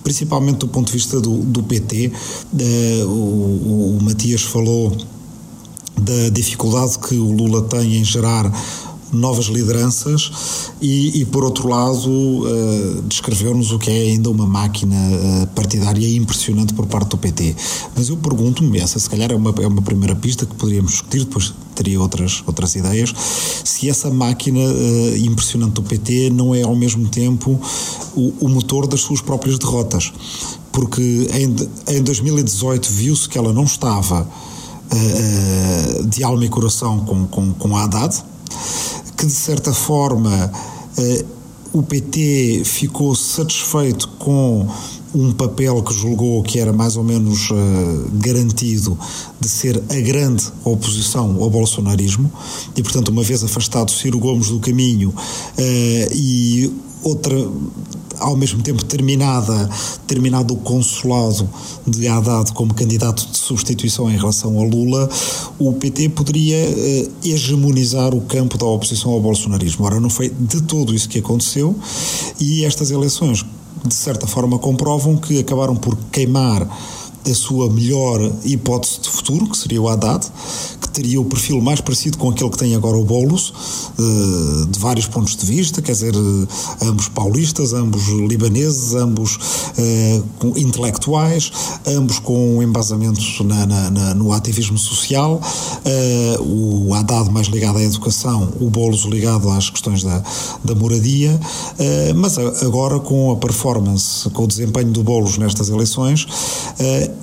principalmente do ponto de vista do, do PT. Uh, o, o, Matias falou da dificuldade que o Lula tem em gerar novas lideranças e, e por outro lado, uh, descreveu-nos o que é ainda uma máquina uh, partidária impressionante por parte do PT. Mas eu pergunto-me, essa se calhar é uma, é uma primeira pista que poderíamos discutir, depois teria outras, outras ideias, se essa máquina uh, impressionante do PT não é ao mesmo tempo o, o motor das suas próprias derrotas. Porque em, em 2018 viu-se que ela não estava de alma e coração com, com, com a Haddad, que de certa forma eh, o PT ficou satisfeito com um papel que julgou que era mais ou menos uh, garantido de ser a grande oposição ao bolsonarismo e, portanto, uma vez afastado Ciro Gomes do caminho uh, e outra ao mesmo tempo terminada terminado o consulado de Haddad como candidato de substituição em relação a Lula, o PT poderia uh, hegemonizar o campo da oposição ao bolsonarismo. Ora, não foi de todo isso que aconteceu e estas eleições de certa forma comprovam que acabaram por queimar a sua melhor hipótese de futuro, que seria o Haddad, que teria o perfil mais parecido com aquele que tem agora o Boulos, eh, de vários pontos de vista, quer dizer, eh, ambos paulistas, ambos libaneses, ambos eh, intelectuais, ambos com embasamento na, na, na, no ativismo social, o Haddad mais ligado à educação, o Boulos ligado às questões da, da moradia, mas agora com a performance, com o desempenho do Boulos nestas eleições,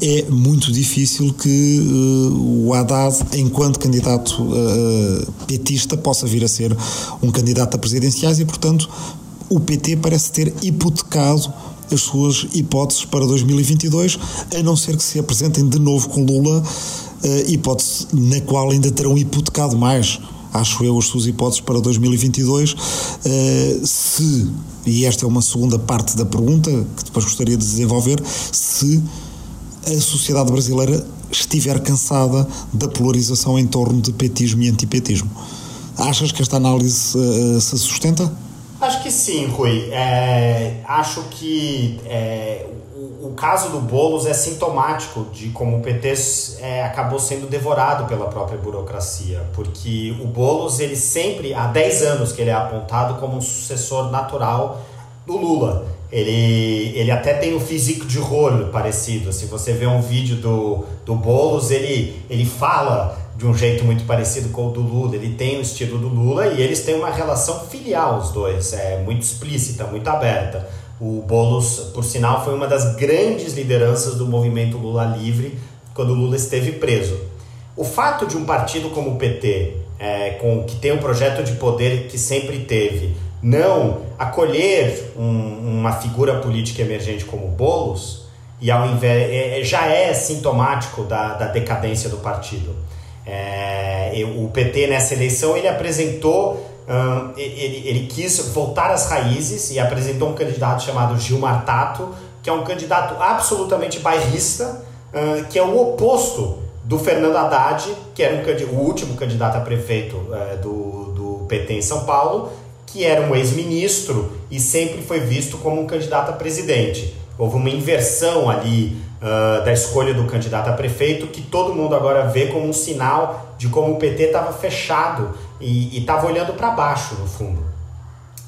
é muito difícil que uh, o Haddad, enquanto candidato uh, petista, possa vir a ser um candidato a presidenciais e, portanto, o PT parece ter hipotecado as suas hipóteses para 2022, a não ser que se apresentem de novo com Lula, hipótese na qual ainda terão hipotecado mais acho eu, as suas hipóteses para 2022. Uh, se, e esta é uma segunda parte da pergunta que depois gostaria de desenvolver, se a sociedade brasileira estiver cansada da polarização em torno de petismo e antipetismo. Achas que esta análise uh, se sustenta? Acho que sim, Rui. É, acho que é, o, o, caso do Boulos é sintomático de como o PT é, acabou sendo devorado pela própria burocracia, porque o Boulos, ele sempre, há 10 anos que ele é apontado como um sucessor natural do Lula. Ele, ele até tem um físico de rolo parecido. Se você vê um vídeo do, do Boulos, ele, ele fala de um jeito muito parecido com o do Lula. Ele tem o estilo do Lula e eles têm uma relação filial, os dois, é muito explícita, muito aberta. O Boulos, por sinal, foi uma das grandes lideranças do movimento Lula Livre quando o Lula esteve preso. O fato de um partido como o PT, é, com, que tem um projeto de poder que sempre teve, não acolher um, uma figura política emergente como Bolos e ao invés é, é, já é sintomático da, da decadência do partido. É, o PT nessa eleição ele apresentou ele, ele quis voltar às raízes e apresentou um candidato chamado Gilmar Tato, que é um candidato absolutamente bairrista, que é o oposto do Fernando Haddad, que era um, o último candidato a prefeito uh, do, do PT em São Paulo, que era um ex-ministro e sempre foi visto como um candidato a presidente. Houve uma inversão ali uh, da escolha do candidato a prefeito que todo mundo agora vê como um sinal de como o PT estava fechado e estava olhando para baixo, no fundo.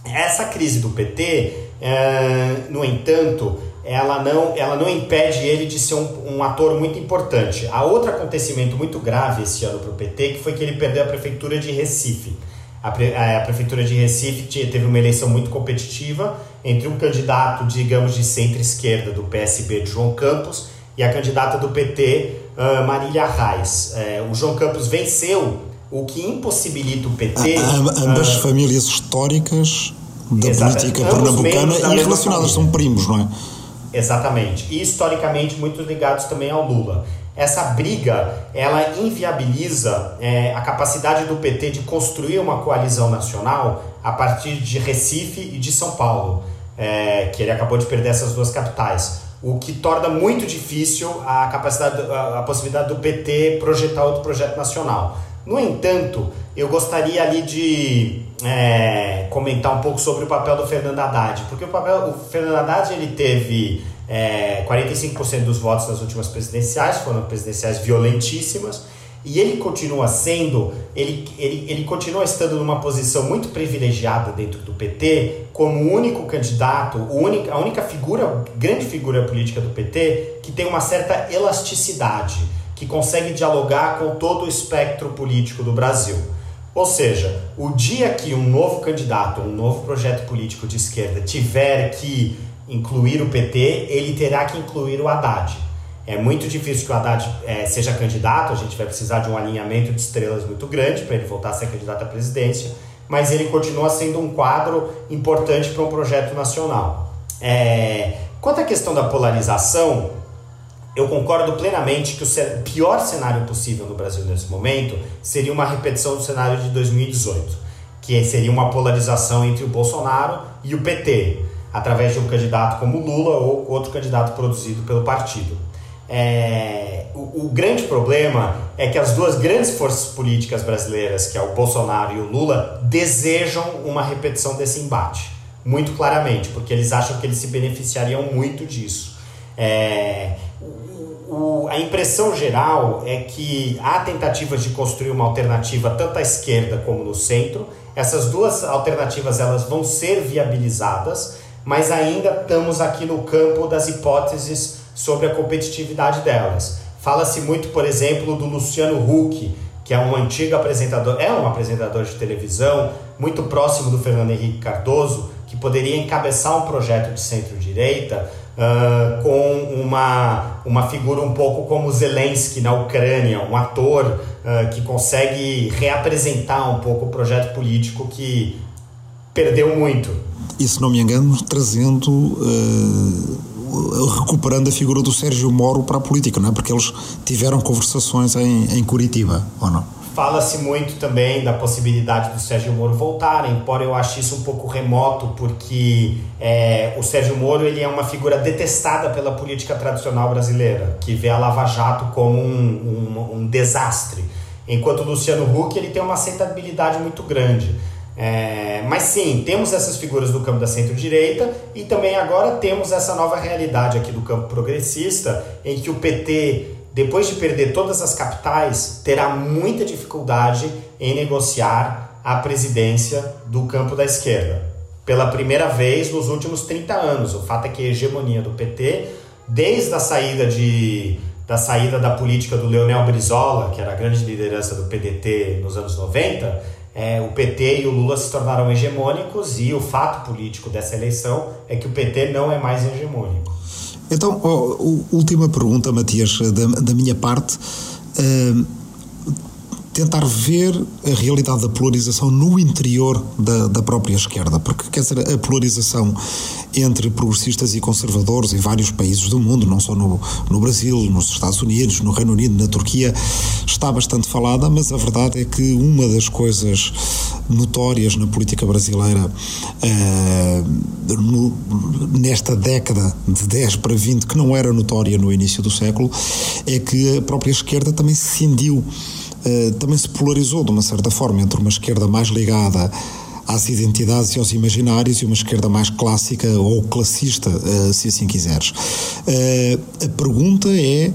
Essa crise do PT, uh, eh, no entanto, ela não, ela não impede ele de ser um, um ator muito importante. Há outro acontecimento muito grave esse ano para o PT, que foi que ele perdeu a prefeitura de Recife. A, pre, a, Prefeitura de Recife teve uma eleição muito competitiva entre um candidato, digamos, de centro-esquerda do PSB, João Campos, e a candidata do PT, uh, Marília Reis. É, o João Campos venceu, o que impossibilita o PT. A, a, ambas uh, famílias históricas da política pernambucana e relacionadas, são primos, não é? Exatamente. E historicamente muito ligados também ao Lula essa briga ela inviabiliza é, a capacidade do PT de construir uma coalizão nacional a partir de Recife e de São Paulo, é, que ele acabou de perder essas duas capitais, o que torna muito difícil a capacidade, a, a possibilidade do PT projetar outro projeto nacional. No entanto, eu gostaria ali de é, comentar um pouco sobre o papel do Fernando Haddad, porque o papel, o Fernando Haddad ele teve é, 45% dos votos nas últimas presidenciais foram presidenciais violentíssimas e ele continua sendo, ele, ele, ele continua estando numa posição muito privilegiada dentro do PT como o único candidato, o único, a única figura, grande figura política do PT que tem uma certa elasticidade, que consegue dialogar com todo o espectro político do Brasil. Ou seja, o dia que um novo candidato, um novo projeto político de esquerda tiver que incluir o PT, ele terá que incluir o Haddad. É muito difícil que o Haddad é, seja candidato, a gente vai precisar de um alinhamento de estrelas muito grande para ele voltar a ser candidato à presidência. mas ele continua sendo um quadro importante para um projeto nacional. É, quanto à questão da polarização, eu concordo plenamente que o pior cenário possível no Brasil nesse momento seria uma repetição do cenário de 2018, que seria uma polarização entre o Bolsonaro e o PT, através de um candidato como Lula ou outro candidato produzido pelo partido. É, o, o, grande problema é que as duas grandes forças políticas brasileiras, que é o Bolsonaro e o Lula, desejam uma repetição desse embate, muito claramente, porque eles acham que eles se beneficiariam muito disso. É, o, a impressão geral é que há tentativas de construir uma alternativa tanto à esquerda como no centro. Essas duas alternativas elas vão ser viabilizadas, mas ainda estamos aqui no campo das hipóteses sobre a competitividade delas. Fala-se muito, por exemplo, do Luciano Huck, que é um antigo apresentador, é um apresentador de televisão muito próximo do Fernando Henrique Cardoso, que poderia encabeçar um projeto de centro-direita uh, com uma, uma figura um pouco como Zelensky na Ucrânia, um ator uh, que consegue reapresentar um pouco o projeto político que perdeu muito. E se não me engano, trazendo. Uh recuperando a figura do Sérgio Moro para a política, não é? Porque eles tiveram conversações em, em Curitiba, ou não? Fala-se muito também da possibilidade do Sérgio Moro voltar, embora eu ache isso um pouco remoto, porque é, o Sérgio Moro ele é uma figura detestada pela política tradicional brasileira, que vê a Lava Jato como um, um, um desastre, enquanto o Luciano Huck ele tem uma aceitabilidade muito grande. É, mas sim, temos essas figuras do campo da centro-direita e também agora temos essa nova realidade aqui do campo progressista, em que o PT depois de perder todas as capitais, terá muita dificuldade em negociar a presidência do campo da esquerda. Pela primeira vez nos últimos 30 anos. O fato é que a hegemonia do PT, desde a saída de da saída da política do Leonel Brizola, que era a grande liderança do PDT nos anos 90, é, o PT e o Lula se tornaram hegemônicos e o fato político dessa eleição é que o PT não é mais hegemônico. Então, oh, última pergunta, Matias, da, da minha parte. Uh, tentar ver a realidade da polarização no interior da, da própria esquerda, porque quer dizer, a polarização entre progressistas e conservadores em vários países do mundo, não só no, no Brasil, nos Estados Unidos, no Reino Unido, na Turquia, está bastante falada, mas a verdade é que uma das coisas notórias na política brasileira uh, no, nesta década de 10 para 20, que não era notória no início do século, é que a própria esquerda também se cindiu eh, também se polarizou de uma certa forma entre uma esquerda mais ligada às identidades e aos imaginários e uma esquerda mais clássica ou classista, uh, se assim quiseres. Uh, a pergunta é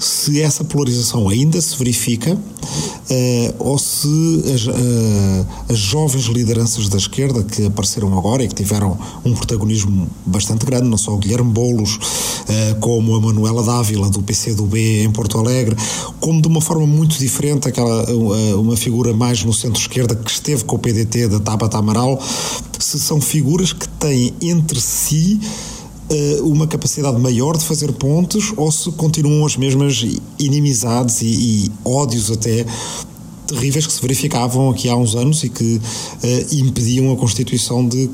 se essa polarização ainda se verifica uh, ou se as, uh, as, jovens lideranças da esquerda que apareceram agora e que tiveram um protagonismo bastante grande, não só o Guilherme Boulos, uh, como a Manuela Dávila do PCdoB em Porto Alegre, como de uma forma muito diferente aquela uma figura mais no centro-esquerda que esteve com o PDT da Tabata Amaral, se são figuras que têm entre si uma capacidade maior de fazer pontes ou se continuam as mesmas inimizades e, e ódios até terríveis que se verificavam aqui há uns anos e que uh, impediam a constituição de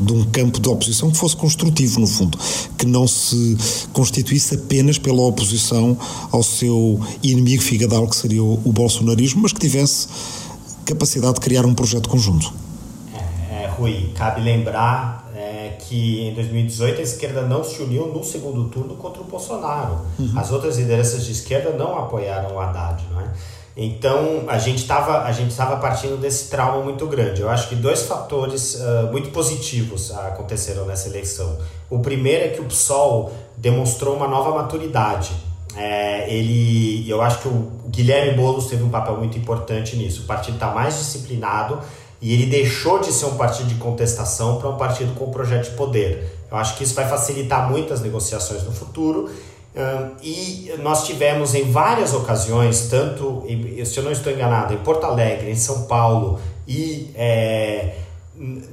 de um campo de oposição que fosse construtivo, no fundo, que não se constituísse apenas pela oposição ao seu inimigo figadal, que seria o, o bolsonarismo, mas que tivesse capacidade de criar um projeto conjunto. É, é, Rui, cabe lembrar que em 2018 a esquerda não se uniu no segundo turno contra o Bolsonaro. Uhum. As outras lideranças de esquerda não apoiaram o Haddad, não é? Então a gente estava a gente estava partindo desse trauma muito grande. Eu acho que dois fatores uh, muito positivos aconteceram nessa eleição. O primeiro é que o PSOL demonstrou uma nova maturidade. É, ele, eu acho que o Guilherme Boulos teve um papel muito importante nisso. O partido está mais disciplinado e ele deixou de ser um partido de contestação para um partido com projeto de poder. Eu acho que isso vai facilitar muito as negociações no futuro. e nós tivemos em várias ocasiões, tanto, se eu não estou enganado, em Porto Alegre, em São Paulo e é,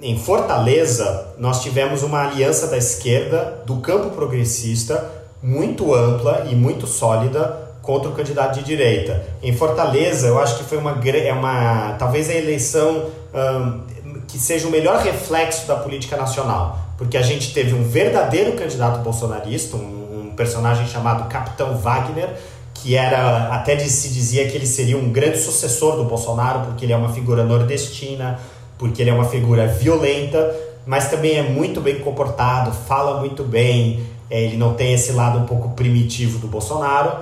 em Fortaleza, nós tivemos uma aliança da esquerda, do campo progressista, muito ampla e muito sólida contra o candidato de direita. Em Fortaleza, eu acho que foi uma, é uma talvez a eleição que seja o melhor reflexo da política nacional, porque a gente teve um verdadeiro candidato bolsonarista, um, um personagem chamado Capitão Wagner, que era até se dizia que ele seria um grande sucessor do Bolsonaro, porque ele é uma figura nordestina, porque ele é uma figura violenta, mas também é muito bem comportado, fala muito bem, é, ele não tem esse lado um pouco primitivo do Bolsonaro.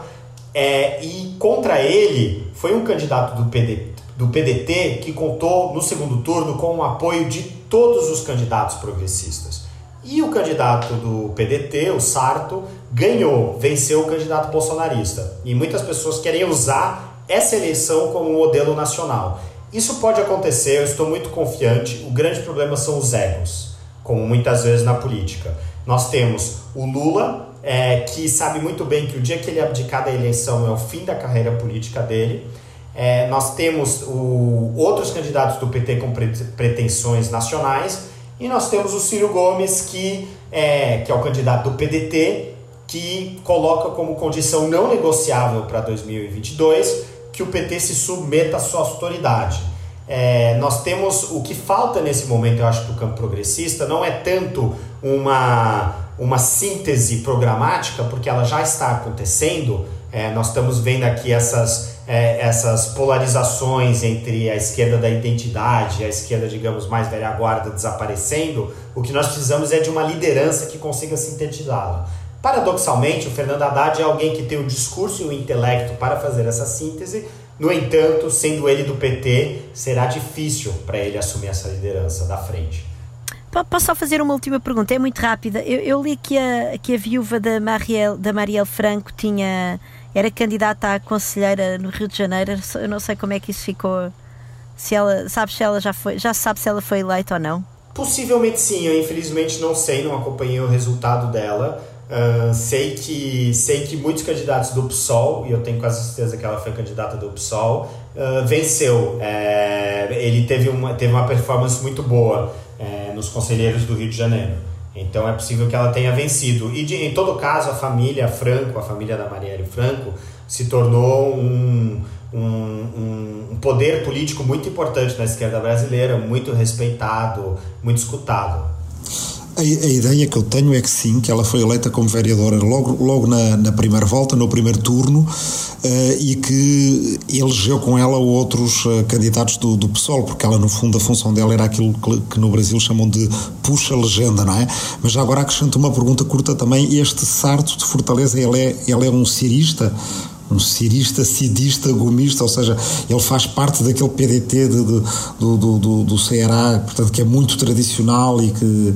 É, e contra ele foi um candidato do, PD, do PDT que contou no segundo turno com o apoio de todos os candidatos progressistas. E o candidato do PDT, o Sarto, ganhou, venceu o candidato bolsonarista. E muitas pessoas querem usar essa eleição como modelo nacional. Isso pode acontecer, eu estou muito confiante. O grande problema são os egos, como muitas vezes na política. Nós temos o Lula, é, que sabe muito bem que o dia que ele abdicar da eleição é o fim da carreira política dele. É, nós temos o, outros candidatos do PT com pretensões nacionais e nós temos o Ciro Gomes, que é, que é o candidato do PDT, que coloca como condição não negociável para 2022 que o PT se submeta à sua autoridade. É, nós temos o que falta nesse momento, eu acho, para o campo progressista, não é tanto uma, uma síntese programática, porque ela já está acontecendo. É, nós estamos vendo aqui essas, é, essas polarizações entre a esquerda da identidade e a esquerda, digamos, mais velha guarda desaparecendo. O que nós precisamos é de uma liderança que consiga sintetizá-la. Paradoxalmente, o Fernando Haddad é alguém que tem o discurso e o intelecto para fazer essa síntese, no entanto, sendo ele do PT, será difícil para ele assumir essa liderança da frente. Posso só fazer uma última pergunta? É muito rápida. Eu, eu li que a, que a viúva da Marielle, da Marielle Franco tinha, era candidata a conselheira no Rio de Janeiro. Eu não sei como é que isso ficou. Se ela, sabe se ela já foi, já sabe se ela foi eleita ou não? Possivelmente sim, eu infelizmente não sei, não acompanhei o resultado dela. Uh, sei, que, sei que muitos candidatos do PSOL, e eu tenho quase certeza que ela foi candidata do PSOL, uh, venceu. É, ele teve uma, teve uma performance muito boa é, nos conselheiros do Rio de Janeiro. Então é possível que ela tenha vencido. E de, em todo caso, a família Franco, a família da Marielle Franco, se tornou um, um, um poder político muito importante na esquerda brasileira, muito respeitado, muito escutado. A, a, ideia que eu tenho é que sim, que ela foi eleita como vereadora logo, logo na, na primeira volta, no primeiro turno, uh, e que elegeu com ela outros uh, candidatos do, do PSOL, porque ela, no fundo, a função dela era aquilo que, que no Brasil chamam de puxa-legenda, não é? Mas já agora acrescento uma pergunta curta também: este Sarto de Fortaleza, ele é, ele é um cirista? Um cirista, cidista, gomista, ou seja, ele faz parte daquele PDT de, de, do, do, do, do Ceará, portanto, que é muito tradicional e que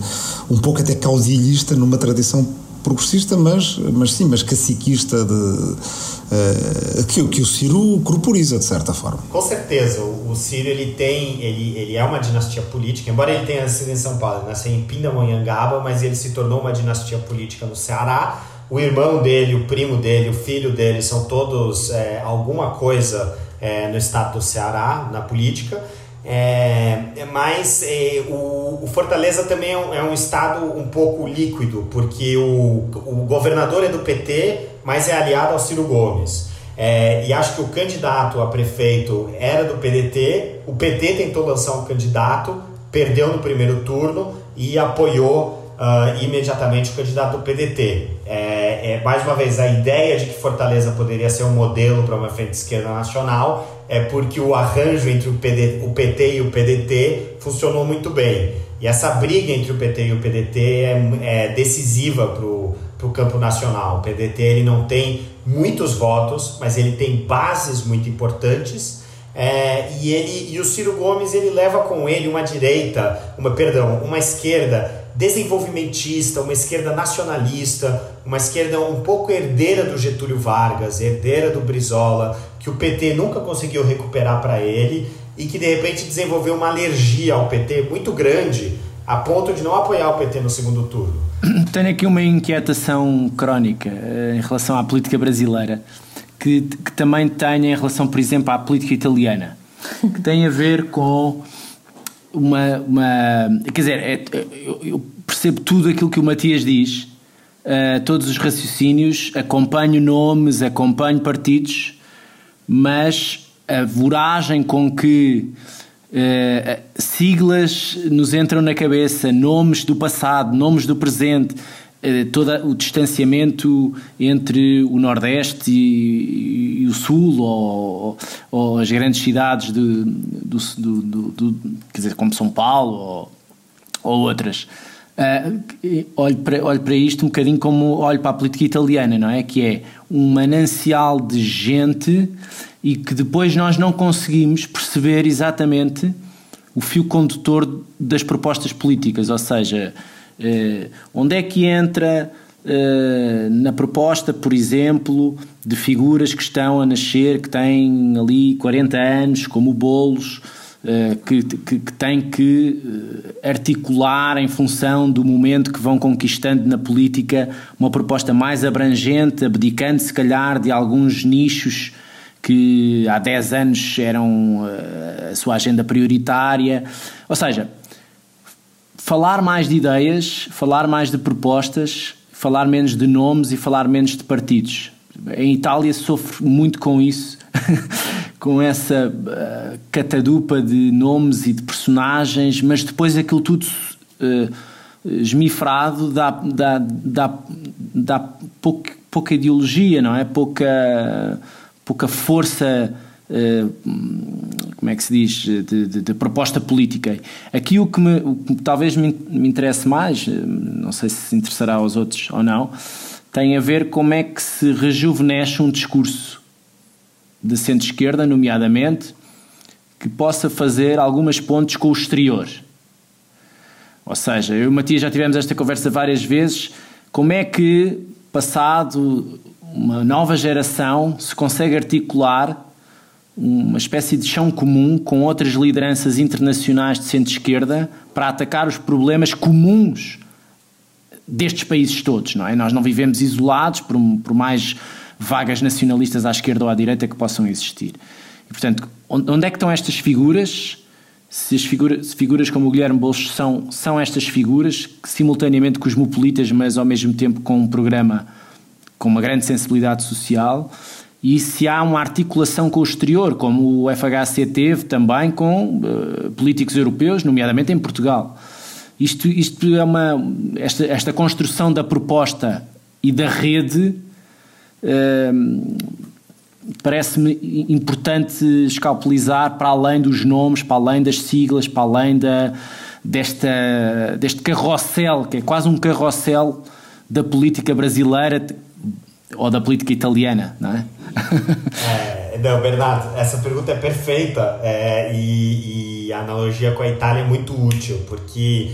um pouco até caudilhista numa tradição progressista, mas, mas sim, mas caciquista de, uh, que, que o Ciro corporiza, de certa forma. Com certeza, o, o Ciro ele tem, ele, ele é uma dinastia política, embora ele tenha nascido em São Paulo, nasceu em Pindamonhangaba, mas ele se tornou uma dinastia política no Ceará, o irmão dele, o primo dele, o filho dele são todos é, alguma coisa é, no estado do Ceará, na política. É, mas é, o, o, Fortaleza também é um, é um, estado um pouco líquido, porque o, o governador é do PT, mas é aliado ao Ciro Gomes. É, e acho que o candidato a prefeito era do PDT, o PT tentou lançar um candidato, perdeu no primeiro turno e apoiou uh, imediatamente o candidato do PDT. É, é, mais uma vez, a ideia de que Fortaleza poderia ser um modelo para uma frente esquerda nacional é porque o arranjo entre o, PD, o PT e o PDT funcionou muito bem. E essa briga entre o PT e o PDT é, é decisiva para o campo nacional. O PDT ele não tem muitos votos, mas ele tem bases muito importantes. É, e ele e o Ciro Gomes ele leva com ele uma direita, uma perdão, uma esquerda desenvolvimentista, uma esquerda nacionalista, uma esquerda um pouco herdeira do Getúlio Vargas, herdeira do Brizola, que o PT nunca conseguiu recuperar para ele e que de repente desenvolveu uma alergia ao PT muito grande, a ponto de não apoiar o PT no segundo turno. <clears throat> Tenho aqui uma inquietação crónica eh, em relação à política brasileira, que, que também tenho em relação, por exemplo, à política italiana, <laughs> que tem a ver com uma, uma quer dizer, é, eu percebo tudo aquilo que o Matias diz, uh, todos os raciocínios, acompanho nomes, acompanho partidos, mas a voragem com que Uh, siglas nos entram na cabeça, nomes do passado, nomes do presente, todo o distanciamento entre o Nordeste e, e o Sul, ou, ou, as grandes cidades de, do, do, do, do, quer dizer, como São Paulo ou, ou outras. Uh, olho, para, olho para isto um bocadinho como olho para a política italiana, não é? Que é um manancial de gente e que depois nós não conseguimos perceber exatamente o fio condutor das propostas políticas, ou seja, eh, onde é que entra eh, na proposta, por exemplo, de figuras que estão a nascer, que têm ali 40 anos, como o Bolos, eh, que, que, que têm que articular em função do momento que vão conquistando na política uma proposta mais abrangente, abdicando se calhar de alguns nichos que há 10 anos eram eh, a sua agenda prioritária. Ou seja, falar mais de ideias, falar mais de propostas, falar menos de nomes e falar menos de partidos. Em Itália sofre muito com isso, <laughs> com essa uh, catadupa de nomes e de personagens, mas depois aquilo tudo uh, esmifrado dá, dá, dá, dá pouca, pouca ideologia, não é? Pouca pouca força, como é que se diz, de, de, de, proposta política. Aqui o que, me, o que talvez me, me interesse mais, eh, não sei se se interessará aos outros ou não, tem a ver como é que se rejuvenesce um discurso de centro-esquerda, nomeadamente, que possa fazer algumas pontes com o exterior. Ou seja, eu e o Matias já tivemos esta conversa várias vezes. Como é que, passado uma nova geração se consegue articular uma espécie de chão comum com outras lideranças internacionais de centro-esquerda para atacar os problemas comuns destes países todos, não é? Nós não vivemos isolados por, por mais vagas nacionalistas à esquerda ou à direita que possam existir. E, portanto, onde é que estão estas figuras? Se as figuras, se figuras como o Guilherme Bolsos são, são estas figuras que simultaneamente cosmopolitas, mas ao mesmo tempo com um programa com uma grande sensibilidade social e se há uma articulação com o exterior, como o FHC teve também com uh, políticos europeus, nomeadamente em Portugal. Isto, isto é uma esta, esta construção da proposta e da rede uh, parece-me importante escalpelizar para além dos nomes, para além das siglas, para além da, desta, deste carrossel, que é quase um carrossel da política brasileira ou da política italiana, não é? é não, Bernardo, essa pergunta é perfeita é, e, e, a analogia com a Itália é muito útil, porque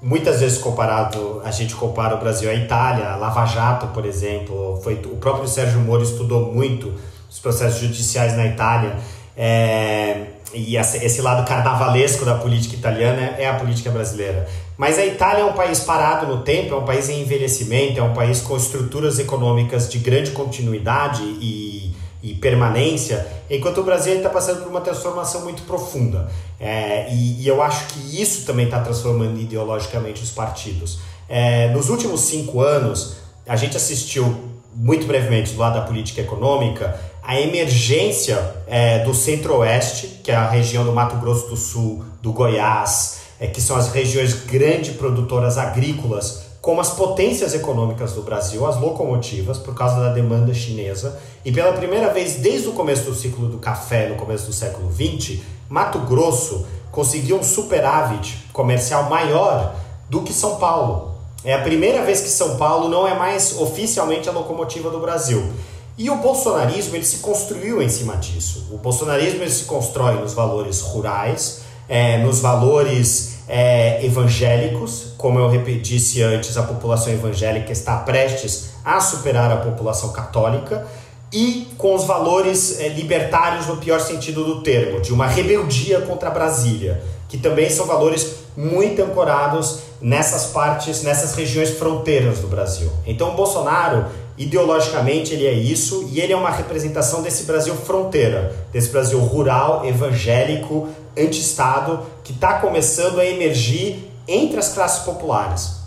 muitas vezes comparado, a gente compara o Brasil à Itália, Lava Jato, por exemplo, foi, o próprio Sérgio Moro estudou muito os processos judiciais na Itália, é, e esse lado carnavalesco da política italiana é a política brasileira. Mas a Itália é um país parado no tempo, é um país em envelhecimento, é um país com estruturas econômicas de grande continuidade e, e permanência, enquanto o Brasil está passando por uma transformação muito profunda. É, e, e, eu acho que isso também está transformando ideologicamente os partidos. É, nos últimos cinco anos, a gente assistiu muito brevemente do lado da política econômica a emergência é, do centro-oeste, que é a região do Mato Grosso do Sul, do Goiás, é, que são as regiões grandes produtoras agrícolas, como as potências econômicas do Brasil, as locomotivas, por causa da demanda chinesa. E pela primeira vez desde o começo do ciclo do café, no começo do século XX, Mato Grosso conseguiu um superávit comercial maior do que São Paulo. É a primeira vez que São Paulo não é mais oficialmente a locomotiva do Brasil. E o bolsonarismo ele se construiu em cima disso. O bolsonarismo ele se constrói nos valores rurais, é, nos valores é, evangélicos, como eu disse antes, a população evangélica está prestes a superar a população católica, e com os valores é, libertários no pior sentido do termo, de uma rebeldia contra Brasília, que também são valores muito ancorados nessas partes, nessas regiões fronteiras do Brasil. Então, o Bolsonaro, ideologicamente, ele é isso e ele é uma representação desse Brasil fronteira, desse Brasil rural, evangélico, anti-Estado que está começando a emergir entre as classes populares.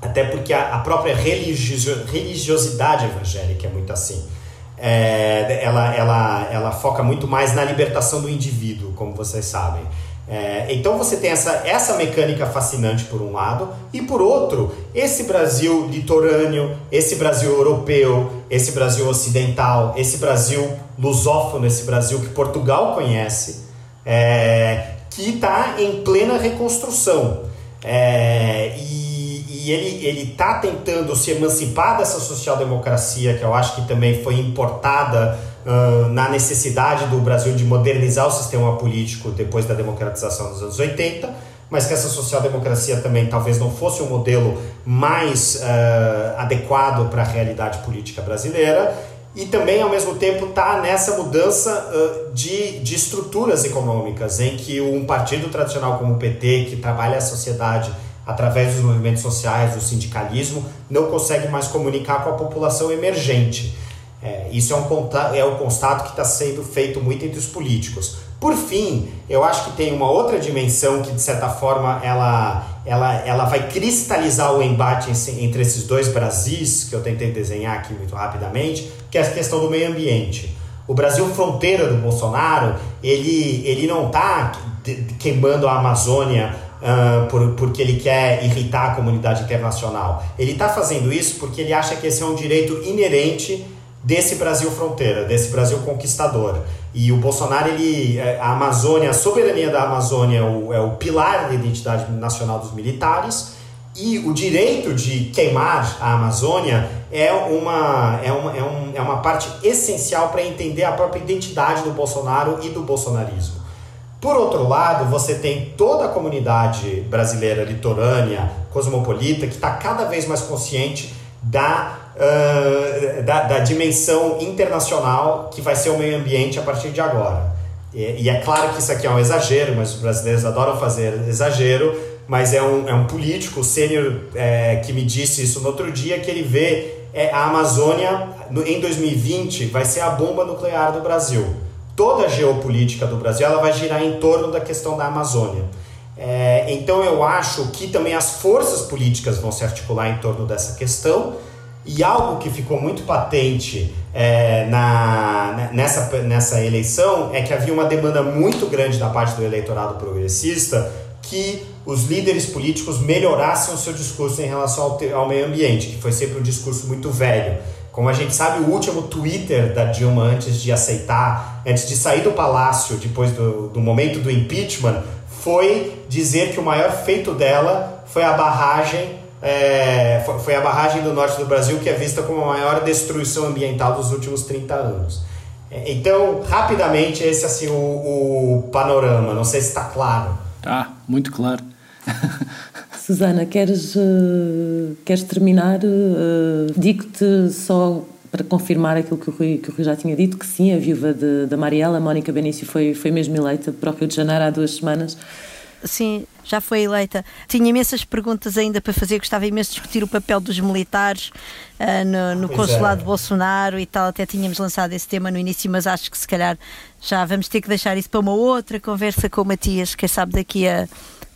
Até porque a, a própria religiosidade evangélica é muito assim. É, ela, ela, ela foca muito mais na libertação do indivíduo, como vocês sabem. É, então você tem essa, essa mecânica fascinante por um lado, e por outro, esse Brasil litorâneo, esse Brasil europeu, esse Brasil ocidental, esse Brasil lusófono, esse Brasil que Portugal conhece, é, que está em plena reconstrução. É, e, e ele está tentando se emancipar dessa social-democracia, que eu acho que também foi importada uh, na necessidade do Brasil de modernizar o sistema político depois da democratização dos anos 80, mas que essa social-democracia também talvez não fosse um modelo mais uh, adequado para a realidade política brasileira e também ao mesmo tempo está nessa mudança uh, de, de estruturas econômicas em que um partido tradicional como o PT que trabalha a sociedade através dos movimentos sociais, do sindicalismo, não consegue mais comunicar com a população emergente. É, isso é um, é um constato que está sendo feito muito entre os políticos. Por fim, eu acho que tem uma outra dimensão que, de certa forma, ela, ela, ela vai cristalizar o embate entre esses dois Brasis, que eu tentei desenhar aqui muito rapidamente, que é a questão do meio ambiente. O Brasil fronteira do Bolsonaro, ele, ele não está queimando a Amazônia uh, por, porque ele quer irritar a comunidade internacional. Ele está fazendo isso porque ele acha que esse é um direito inerente desse Brasil fronteira, desse Brasil conquistador. E o Bolsonaro, ele, é, a Amazônia, a soberania da Amazônia é o, é o pilar da identidade nacional dos militares. E o direito de queimar a Amazônia é uma, é uma, é um, é uma parte essencial para entender a própria identidade do Bolsonaro e do bolsonarismo. Por outro lado, você tem toda a comunidade brasileira litorânea, cosmopolita, que está cada vez mais consciente da da, da, dimensão internacional que vai ser o meio ambiente a partir de agora. E, e, é claro que isso aqui é um exagero, mas os brasileiros adoram fazer exagero, mas é um, é um político, sênior, é, que me disse isso no outro dia, que ele vê é, a Amazônia no, em 2020 vai ser a bomba nuclear do Brasil. Toda a geopolítica do Brasil ela vai girar em torno da questão da Amazônia. É, então eu acho que também as forças políticas vão se articular em torno dessa questão e algo que ficou muito patente é, na, nessa, nessa eleição é que havia uma demanda muito grande da parte do eleitorado progressista que os líderes políticos melhorassem o seu discurso em relação ao, ao meio ambiente, que foi sempre um discurso muito velho. Como a gente sabe, o último Twitter da Dilma antes de aceitar, antes de sair do palácio, depois do, do momento do impeachment, foi dizer que o maior feito dela foi a barragem é, foi a barragem do norte do Brasil que é vista como a maior destruição ambiental dos últimos 30 anos. É, então, rapidamente, esse é assim o, o panorama. Não sei se está claro. Ah, muito claro. <laughs> Susana, queres, uh, queres terminar? Uh, Digo-te só para confirmar aquilo que o, Rui, que o Rui já tinha dito, que sim, a viúva de, da Mariela, Mónica Benício, foi, foi mesmo eleita para o Rio de Janeiro há duas semanas. Sim, já foi eleita. Tinha imensas perguntas ainda para fazer, gostava imenso de discutir o papel dos militares uh, no, no consulado é. de Bolsonaro e tal. Até tínhamos lançado esse tema no início, mas acho que se calhar já vamos ter que deixar isso para uma outra conversa com o Matias, quem sabe daqui a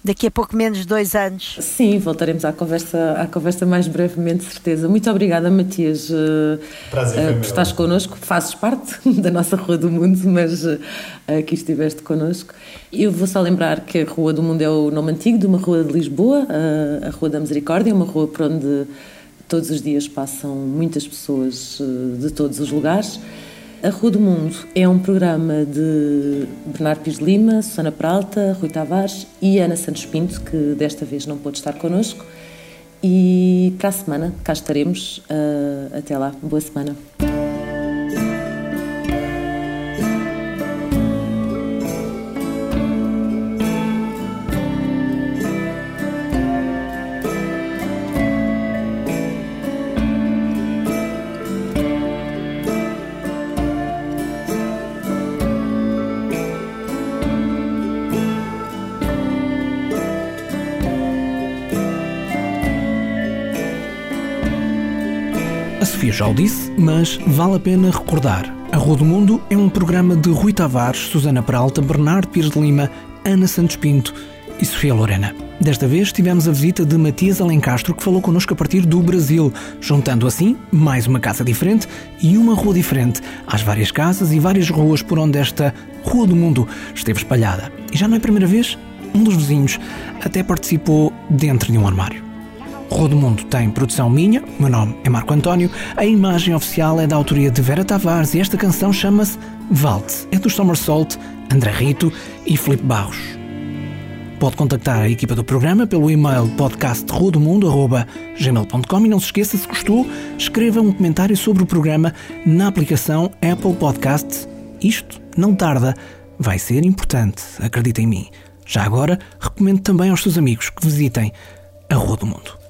daqui a pouco menos de dois anos. Sim, voltaremos à conversa, à conversa mais brevemente, certeza. Muito obrigada, Matias, uh, Prazer, uh, por estares connosco. Fazes parte <laughs> da nossa Rua do Mundo, mas uh, aqui estiveste connosco. Eu vou só lembrar que a Rua do Mundo é o nome antigo de uma rua de Lisboa, a Rua da Misericórdia, uma rua por onde todos os dias passam muitas pessoas de todos os lugares. A Rua do Mundo é um programa de Bernardo Pires Lima, Susana Peralta, Rui Tavares e Ana Santos Pinto, que desta vez não pôde estar connosco. E para a semana cá estaremos. Uh, até lá, boa semana. Já o disse, mas vale a pena recordar. A Rua do Mundo é um programa de Rui Tavares, Susana Peralta, Bernardo Pires de Lima, Ana Santos Pinto e Sofia Lorena. Desta vez tivemos a visita de Matias Alencastro, que falou connosco a partir do Brasil, juntando assim mais uma casa diferente e uma rua diferente às várias casas e várias ruas por onde esta Rua do Mundo esteve espalhada. E já não é a primeira vez, um dos vizinhos até participou dentro de um armário. Rua do Mundo tem produção minha, o meu nome é Marco António, a imagem oficial é da autoria de Vera Tavares e esta canção chama-se Valtz, é do Somersault, André Rito e Filipe Barros. Pode contactar a equipa do programa pelo e-mail podcastrodomundo.gmail.com e não se esqueça, se gostou, escreva um comentário sobre o programa na aplicação Apple Podcasts. Isto não tarda, vai ser importante, acredita em mim. Já agora, recomendo também aos seus amigos que visitem a Rua do Mundo.